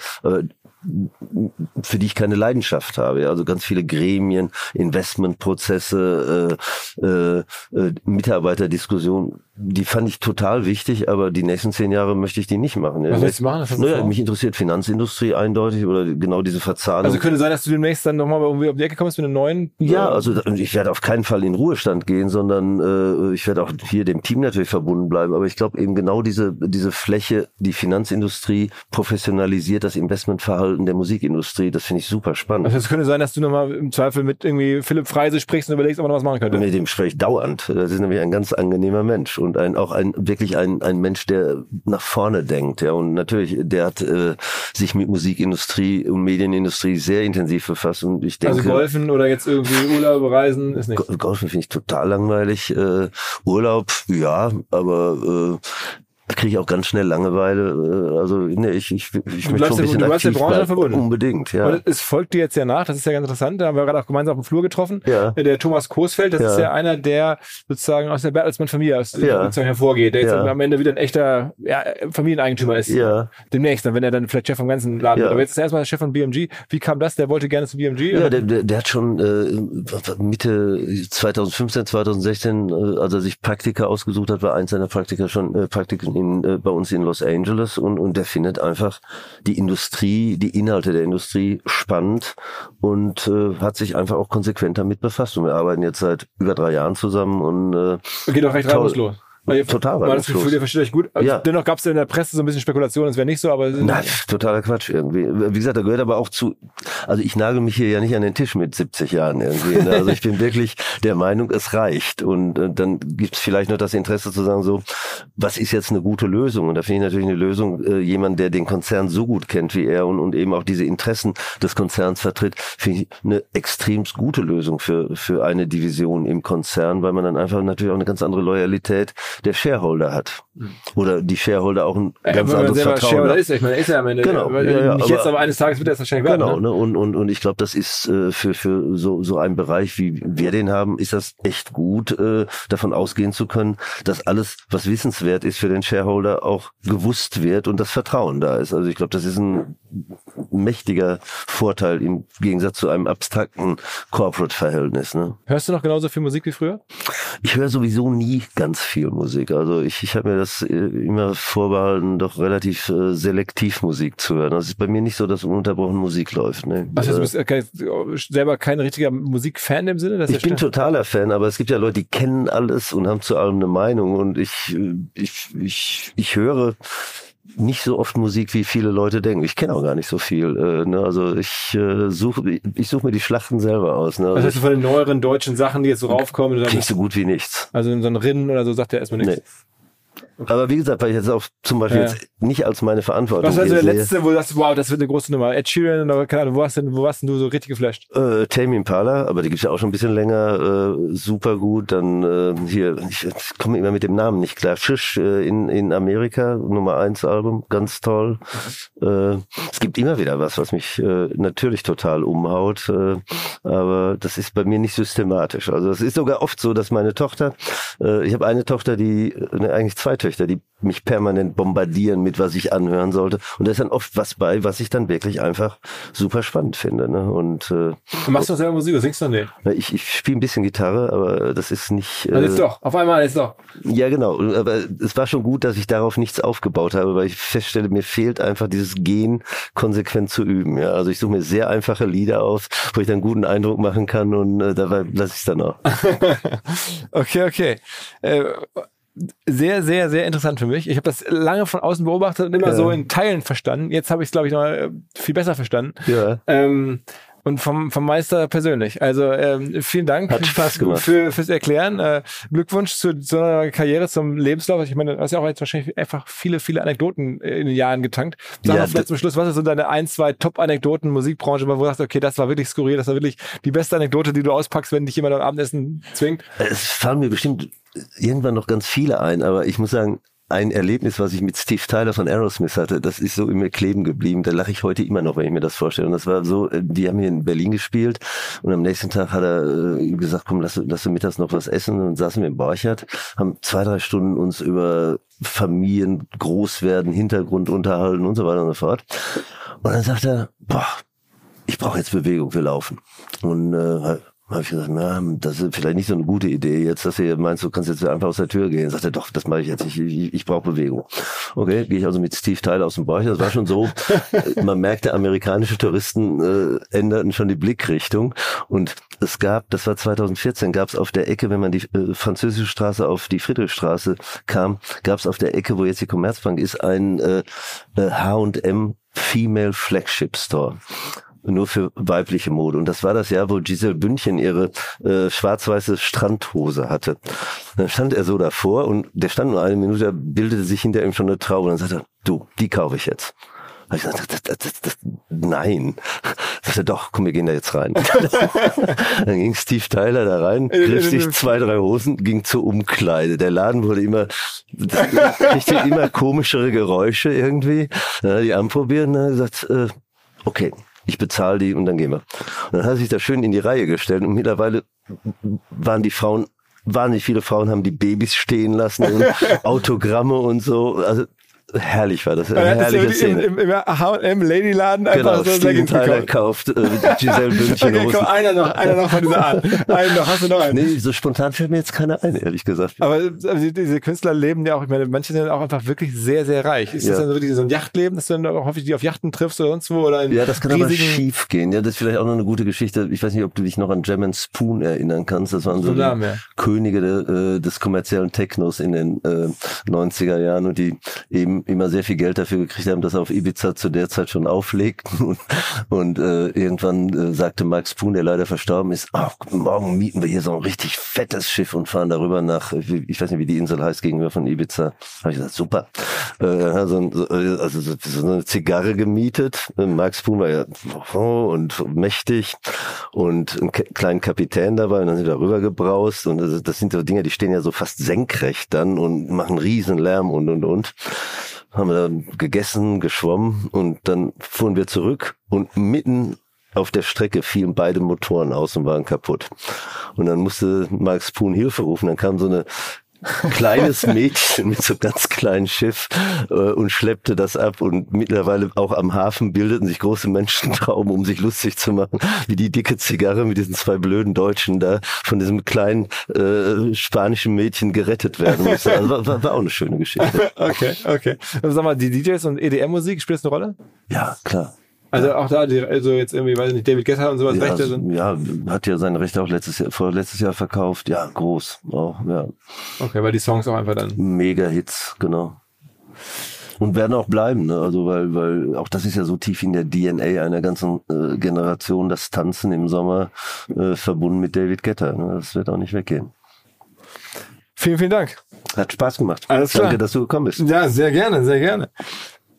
S2: für die ich keine Leidenschaft habe. Also ganz viele Gremien, Investmentprozesse, äh, äh, äh, Mitarbeiterdiskussionen, die fand ich total wichtig, aber die nächsten zehn Jahre möchte ich die nicht machen. Ja.
S1: Was willst du machen? Was
S2: Naja, mich interessiert Finanzindustrie eindeutig oder genau diese Verzahnung.
S1: Also könnte sein, dass du demnächst dann nochmal irgendwie um die Ecke kommst mit einem neuen.
S2: Ja,
S1: äh,
S2: also da- ich werde auf keinen Fall in Ruhestand gehen, sondern äh, ich werde auch hier dem Team natürlich verbunden bleiben. Aber ich glaube eben genau diese diese Fläche, die Finanzindustrie professionalisiert das Investmentverhalten der Musikindustrie. Das finde ich super spannend.
S1: Also es könnte sein, dass du nochmal im Zweifel mit irgendwie Philipp Freise sprichst und überlegst, ob man noch was machen könnte.
S2: Mit dem spreche ich dauernd. Das ist nämlich ein ganz angenehmer Mensch und ein auch ein wirklich ein ein Mensch, der nach vorne denkt. Ja und natürlich, der hat äh, sich mit Musikindustrie und Medienindustrie sehr intensiv befasst und ich denke.
S1: Also Golfen oder jetzt irgendwie Urlaub, Reisen ist nicht.
S2: Go- Golfen finde ich total langweilig. Äh, Urlaub, ja, aber äh, kriege ich auch ganz schnell Langeweile. Äh, also nee, ich, ich, ich möchte schon
S1: der-
S2: ein bisschen
S1: du bleibst der
S2: aktiv
S1: Branche
S2: bleiben.
S1: verbunden.
S2: Unbedingt, ja.
S1: Und es folgt dir jetzt ja nach, das ist ja ganz interessant, da haben wir gerade auch gemeinsam auf dem Flur getroffen.
S2: Ja.
S1: Äh, Der Thomas Kosfeld, das
S2: Ja.
S1: ist ja einer, der sozusagen aus der Bertelsmann-Familie
S2: Ja.
S1: sozusagen hervorgeht, der jetzt
S2: Ja.
S1: am Ende wieder ein echter ja, Familieneigentümer ist.
S2: Ja.
S1: Demnächst, dann, wenn er dann vielleicht Chef vom ganzen Laden wird. Aber jetzt ist er erstmal Chef von BMG. Wie kam das? Der wollte gerne zu BMG?
S2: Ja, der, der, der hat schon äh, Mitte 2015, 2016, äh, als er sich Praktika ausgesucht hat, war eins seiner Praktika schon äh, Praktiken in, äh, bei uns in Los Angeles und, und der findet einfach die Industrie, die Inhalte der Industrie spannend und äh, hat sich einfach auch konsequent damit befasst. Und wir arbeiten jetzt seit über drei Jahren zusammen und äh,
S1: Geht doch recht reibungslos. Weil ihr-
S2: Total
S1: hat das. Gefühl, ihr versteht euch gut. Also
S2: Ja.
S1: Dennoch gab es in der Presse so ein bisschen Spekulationen, es wäre nicht so, aber
S2: Nein, totaler Quatsch irgendwie. Wie gesagt, da gehört aber auch zu, also ich nagel mich hier ja nicht an den Tisch mit 70 Jahren irgendwie. Ne? Also ich bin wirklich der Meinung, es reicht. Und äh, dann gibt es vielleicht noch das Interesse zu sagen, so, was ist jetzt eine gute Lösung? Und da finde ich natürlich eine Lösung, äh, jemand, der den Konzern so gut kennt wie er und, und eben auch diese Interessen des Konzerns vertritt, finde ich eine extremst gute Lösung für, für eine Division im Konzern, weil man dann einfach natürlich auch eine ganz andere Loyalität der Shareholder hat. Oder die Shareholder auch ein
S1: Ja,
S2: ganz anderes Vertrauen
S1: Shareholder
S2: haben.
S1: ist, ich meine, er ist ja am Ende,
S2: Genau, ja, ja,
S1: nicht
S2: aber-
S1: jetzt, aber eines Tages wird er es wahrscheinlich werden.
S2: Genau,
S1: ne?
S2: Und, und, und ich glaube, das ist äh, für, für so, so einen Bereich, wie wir den haben, ist das echt gut, äh, davon ausgehen zu können, dass alles, was wissenswert ist für den Shareholder, auch gewusst wird und das Vertrauen da ist. Also ich glaube, das ist ein mächtiger Vorteil im Gegensatz zu einem abstrakten Corporate-Verhältnis. Ne?
S1: Hörst du noch genauso viel Musik wie früher?
S2: Ich höre sowieso nie ganz viel Musik. Also ich, ich habe mir das äh, immer vorbehalten, doch relativ äh, selektiv Musik zu hören. Das ist bei mir nicht so, dass ununterbrochen Musik läuft. Ne?
S1: Also du bist äh, kein, selber kein richtiger Musikfan im Sinne?
S2: ich bin totaler Fan, aber es gibt ja Leute, die kennen alles und haben zu allem eine Meinung. Und ich, äh, ich, ich, ich höre nicht so oft Musik, wie viele Leute denken. Ich kenne auch gar nicht so viel. Äh, ne? Also ich äh, suche ich suche mir die Schlachten selber aus. Ne?
S1: Also heißt du von den neueren deutschen Sachen, die jetzt so raufkommen?
S2: Klingt so gut wie nichts.
S1: Also in so einem Rinnen oder so sagt er erstmal nichts. Nee.
S2: Aber wie gesagt, weil ich jetzt auch zum Beispiel ja. jetzt nicht als meine Verantwortung
S1: Was war also der letzte, wo du sagst, wow, das wird eine große Nummer? Ed Sheeran oder keine Ahnung, wo warst denn, wo warst denn du so richtig geflasht?
S2: Äh, Tame Impala, aber die gibt's ja auch schon ein bisschen länger, äh, super gut. Dann äh, hier, ich, ich komme immer mit dem Namen nicht klar. Fisch äh, in, in Amerika, Nummer eins Album, ganz toll. Äh, es gibt immer wieder was, was mich äh, natürlich total umhaut, äh, aber das ist bei mir nicht systematisch. Also es ist sogar oft so, dass meine Tochter, äh, ich habe eine Tochter, die, ne, eigentlich zwei Töchter, die mich permanent bombardieren mit, was ich anhören sollte. Und da ist dann oft was bei, was ich dann wirklich einfach super spannend finde. Ne? Und äh,
S1: du machst doch selber Musik, oder singst du nicht?
S2: Ich, ich spiele ein bisschen Gitarre, aber das ist nicht.
S1: Äh, jetzt doch, auf einmal ist doch.
S2: Ja, genau. Aber es war schon gut, dass ich darauf nichts aufgebaut habe, weil ich feststelle, mir fehlt einfach dieses Gen konsequent zu üben. Ja, also ich suche mir sehr einfache Lieder aus, wo ich dann guten Eindruck machen kann und äh, dabei lasse ich es dann auch. [laughs]
S1: okay, okay. Äh, sehr, sehr, sehr interessant für mich. Ich habe das lange von außen beobachtet und immer ja. so in Teilen verstanden. Jetzt habe ich es, glaube ich, noch äh, viel besser verstanden. Ja. Ähm, und vom, vom Meister persönlich. Also ähm, vielen Dank
S2: Hat Spaß [laughs] gemacht.
S1: Für, fürs Erklären. Äh, Glückwunsch zu, zu einer Karriere, zum Lebenslauf. Ich meine, du hast ja auch jetzt wahrscheinlich einfach viele, viele Anekdoten in den Jahren getankt. Sag ja, mal vielleicht zum Schluss, was ist so deine ein, zwei Top-Anekdoten Musikbranche, wo du sagst, okay, das war wirklich skurril, das war wirklich die beste Anekdote, die du auspackst, wenn dich jemand am Abendessen zwingt?
S2: Es fallen mir bestimmt irgendwann noch ganz viele ein, aber ich muss sagen, ein Erlebnis, was ich mit Steve Tyler von Aerosmith hatte, das ist so in mir kleben geblieben. Da lache ich heute immer noch, wenn ich mir das vorstelle. Und das war so, äh, die haben hier in Berlin gespielt und am nächsten Tag hat er äh, gesagt, komm, lass, lass du mittags noch was essen und saßen wir im Borchert, haben zwei, drei Stunden uns über Familien, Großwerden, Hintergrund unterhalten und so weiter und so fort. Und dann sagt er, boah, ich brauche jetzt Bewegung, wir laufen. Und äh, habe ich gesagt, na, das ist vielleicht nicht so eine gute Idee jetzt, dass du meinst, du kannst jetzt einfach aus der Tür gehen. Sagt er, doch, das mache ich jetzt. Ich, ich, ich brauche Bewegung. Okay, gehe ich also mit Steve Tyler aus dem Bereich. Das war schon so. [laughs] man merkte, amerikanische Touristen äh, änderten schon die Blickrichtung. Und es gab, das war 2014, gab es auf der Ecke, wenn man die äh, französische Straße auf die Friedrichstraße kam, gab es auf der Ecke, wo jetzt die Commerzbank ist, ein äh, H&M Female Flagship Store nur für weibliche Mode. Und das war das Jahr, wo Giselle Bündchen ihre äh, schwarz-weiße Strandhose hatte. Dann stand er so davor und der stand nur eine Minute, bildete sich hinter ihm schon eine Traube. Und dann sagte er, du, die kaufe ich jetzt. Ich gesagt, das, das, das, nein. Sagt er, doch, komm, wir gehen da jetzt rein. [laughs] dann ging Steve Tyler da rein, griff sich zwei, drei Hosen, ging zur Umkleide. Der Laden wurde immer, kriegte immer [laughs] komischere Geräusche irgendwie. Dann hat die anprobiert und dann gesagt, äh, okay, ich bezahle die und dann gehen wir. Und dann hat er sich da schön in die Reihe gestellt und mittlerweile waren die Frauen wahnsinnig viele Frauen haben die Babys stehen lassen und [laughs] Autogramme und so. Also herrlich war das. Eine herrliche Szene.
S1: Im, im, im H&M Ladyladen einfach
S2: genau, so Steven Tyler kauft äh, Giselle Bündchen
S1: okay, komm, einer noch, einer noch von dieser Art. Einen noch, hast du noch einen?
S2: Nee, so spontan fällt mir jetzt keiner ein, ehrlich gesagt.
S1: Aber also diese Künstler leben ja auch, ich meine, manche sind auch einfach wirklich sehr, sehr reich. Ist ja. das dann wirklich so ein Yachtleben, dass du dann auch häufig die auf Yachten triffst oder sonst wo? Oder
S2: ja, das kann aber schief gehen. Ja, das ist vielleicht auch noch eine gute Geschichte. Ich weiß nicht, ob du dich noch an Jam Spoon erinnern kannst. Das waren so, so die Namen, ja. Könige de, äh, des kommerziellen Technos in den äh, 90er Jahren und die eben immer sehr viel Geld dafür gekriegt haben, dass er auf Ibiza zu der Zeit schon auflegten. [laughs] Und, und äh, irgendwann äh, sagte Max Poon, der leider verstorben ist, oh, morgen mieten wir hier so ein richtig fettes Schiff und fahren darüber nach, ich weiß nicht, wie die Insel heißt, gegenüber von Ibiza. Habe ich gesagt, super. Äh, also, also so, so eine Zigarre gemietet. Max Poon war ja oh, und mächtig und einen kleinen Kapitän dabei und dann sind wir darüber gebraust und das, das sind so Dinge, die stehen ja so fast senkrecht dann und machen riesen Lärm und und und haben wir dann gegessen, geschwommen und dann fuhren wir zurück und mitten auf der Strecke fielen beide Motoren aus und waren kaputt. Und dann musste Max Poon Hilfe rufen. Dann kam so eine [laughs] kleines Mädchen mit so einem ganz kleinen Schiff äh, und schleppte das ab und mittlerweile auch am Hafen bildeten sich große Menschentrauben, um sich lustig zu machen, wie die dicke Zigarre mit diesen zwei blöden Deutschen da von diesem kleinen äh, spanischen Mädchen gerettet werden musste. Also war, war, war auch eine schöne Geschichte. [laughs]
S1: okay, okay. Also sag mal, die DJs und EDM-Musik spielt eine Rolle?
S2: Ja, klar.
S1: Also auch da, also jetzt irgendwie, weiß ich nicht, David Guetta und sowas
S2: Ja,
S1: Rechte sind.
S2: ja, hat ja seine Rechte auch letztes Jahr, vor letztes Jahr verkauft. Ja, groß. Auch, ja.
S1: Okay, weil die Songs auch einfach dann.
S2: Mega Hits, genau. Und werden auch bleiben, ne? Also weil, weil auch das ist ja so tief in der DNA einer ganzen äh, Generation, das Tanzen im Sommer äh, verbunden mit David Guetta. Ne? Das wird auch nicht weggehen.
S1: Vielen, vielen Dank.
S2: Hat Spaß gemacht.
S1: Alles klar.
S2: Danke, dass du gekommen bist.
S1: Ja, sehr gerne, sehr gerne.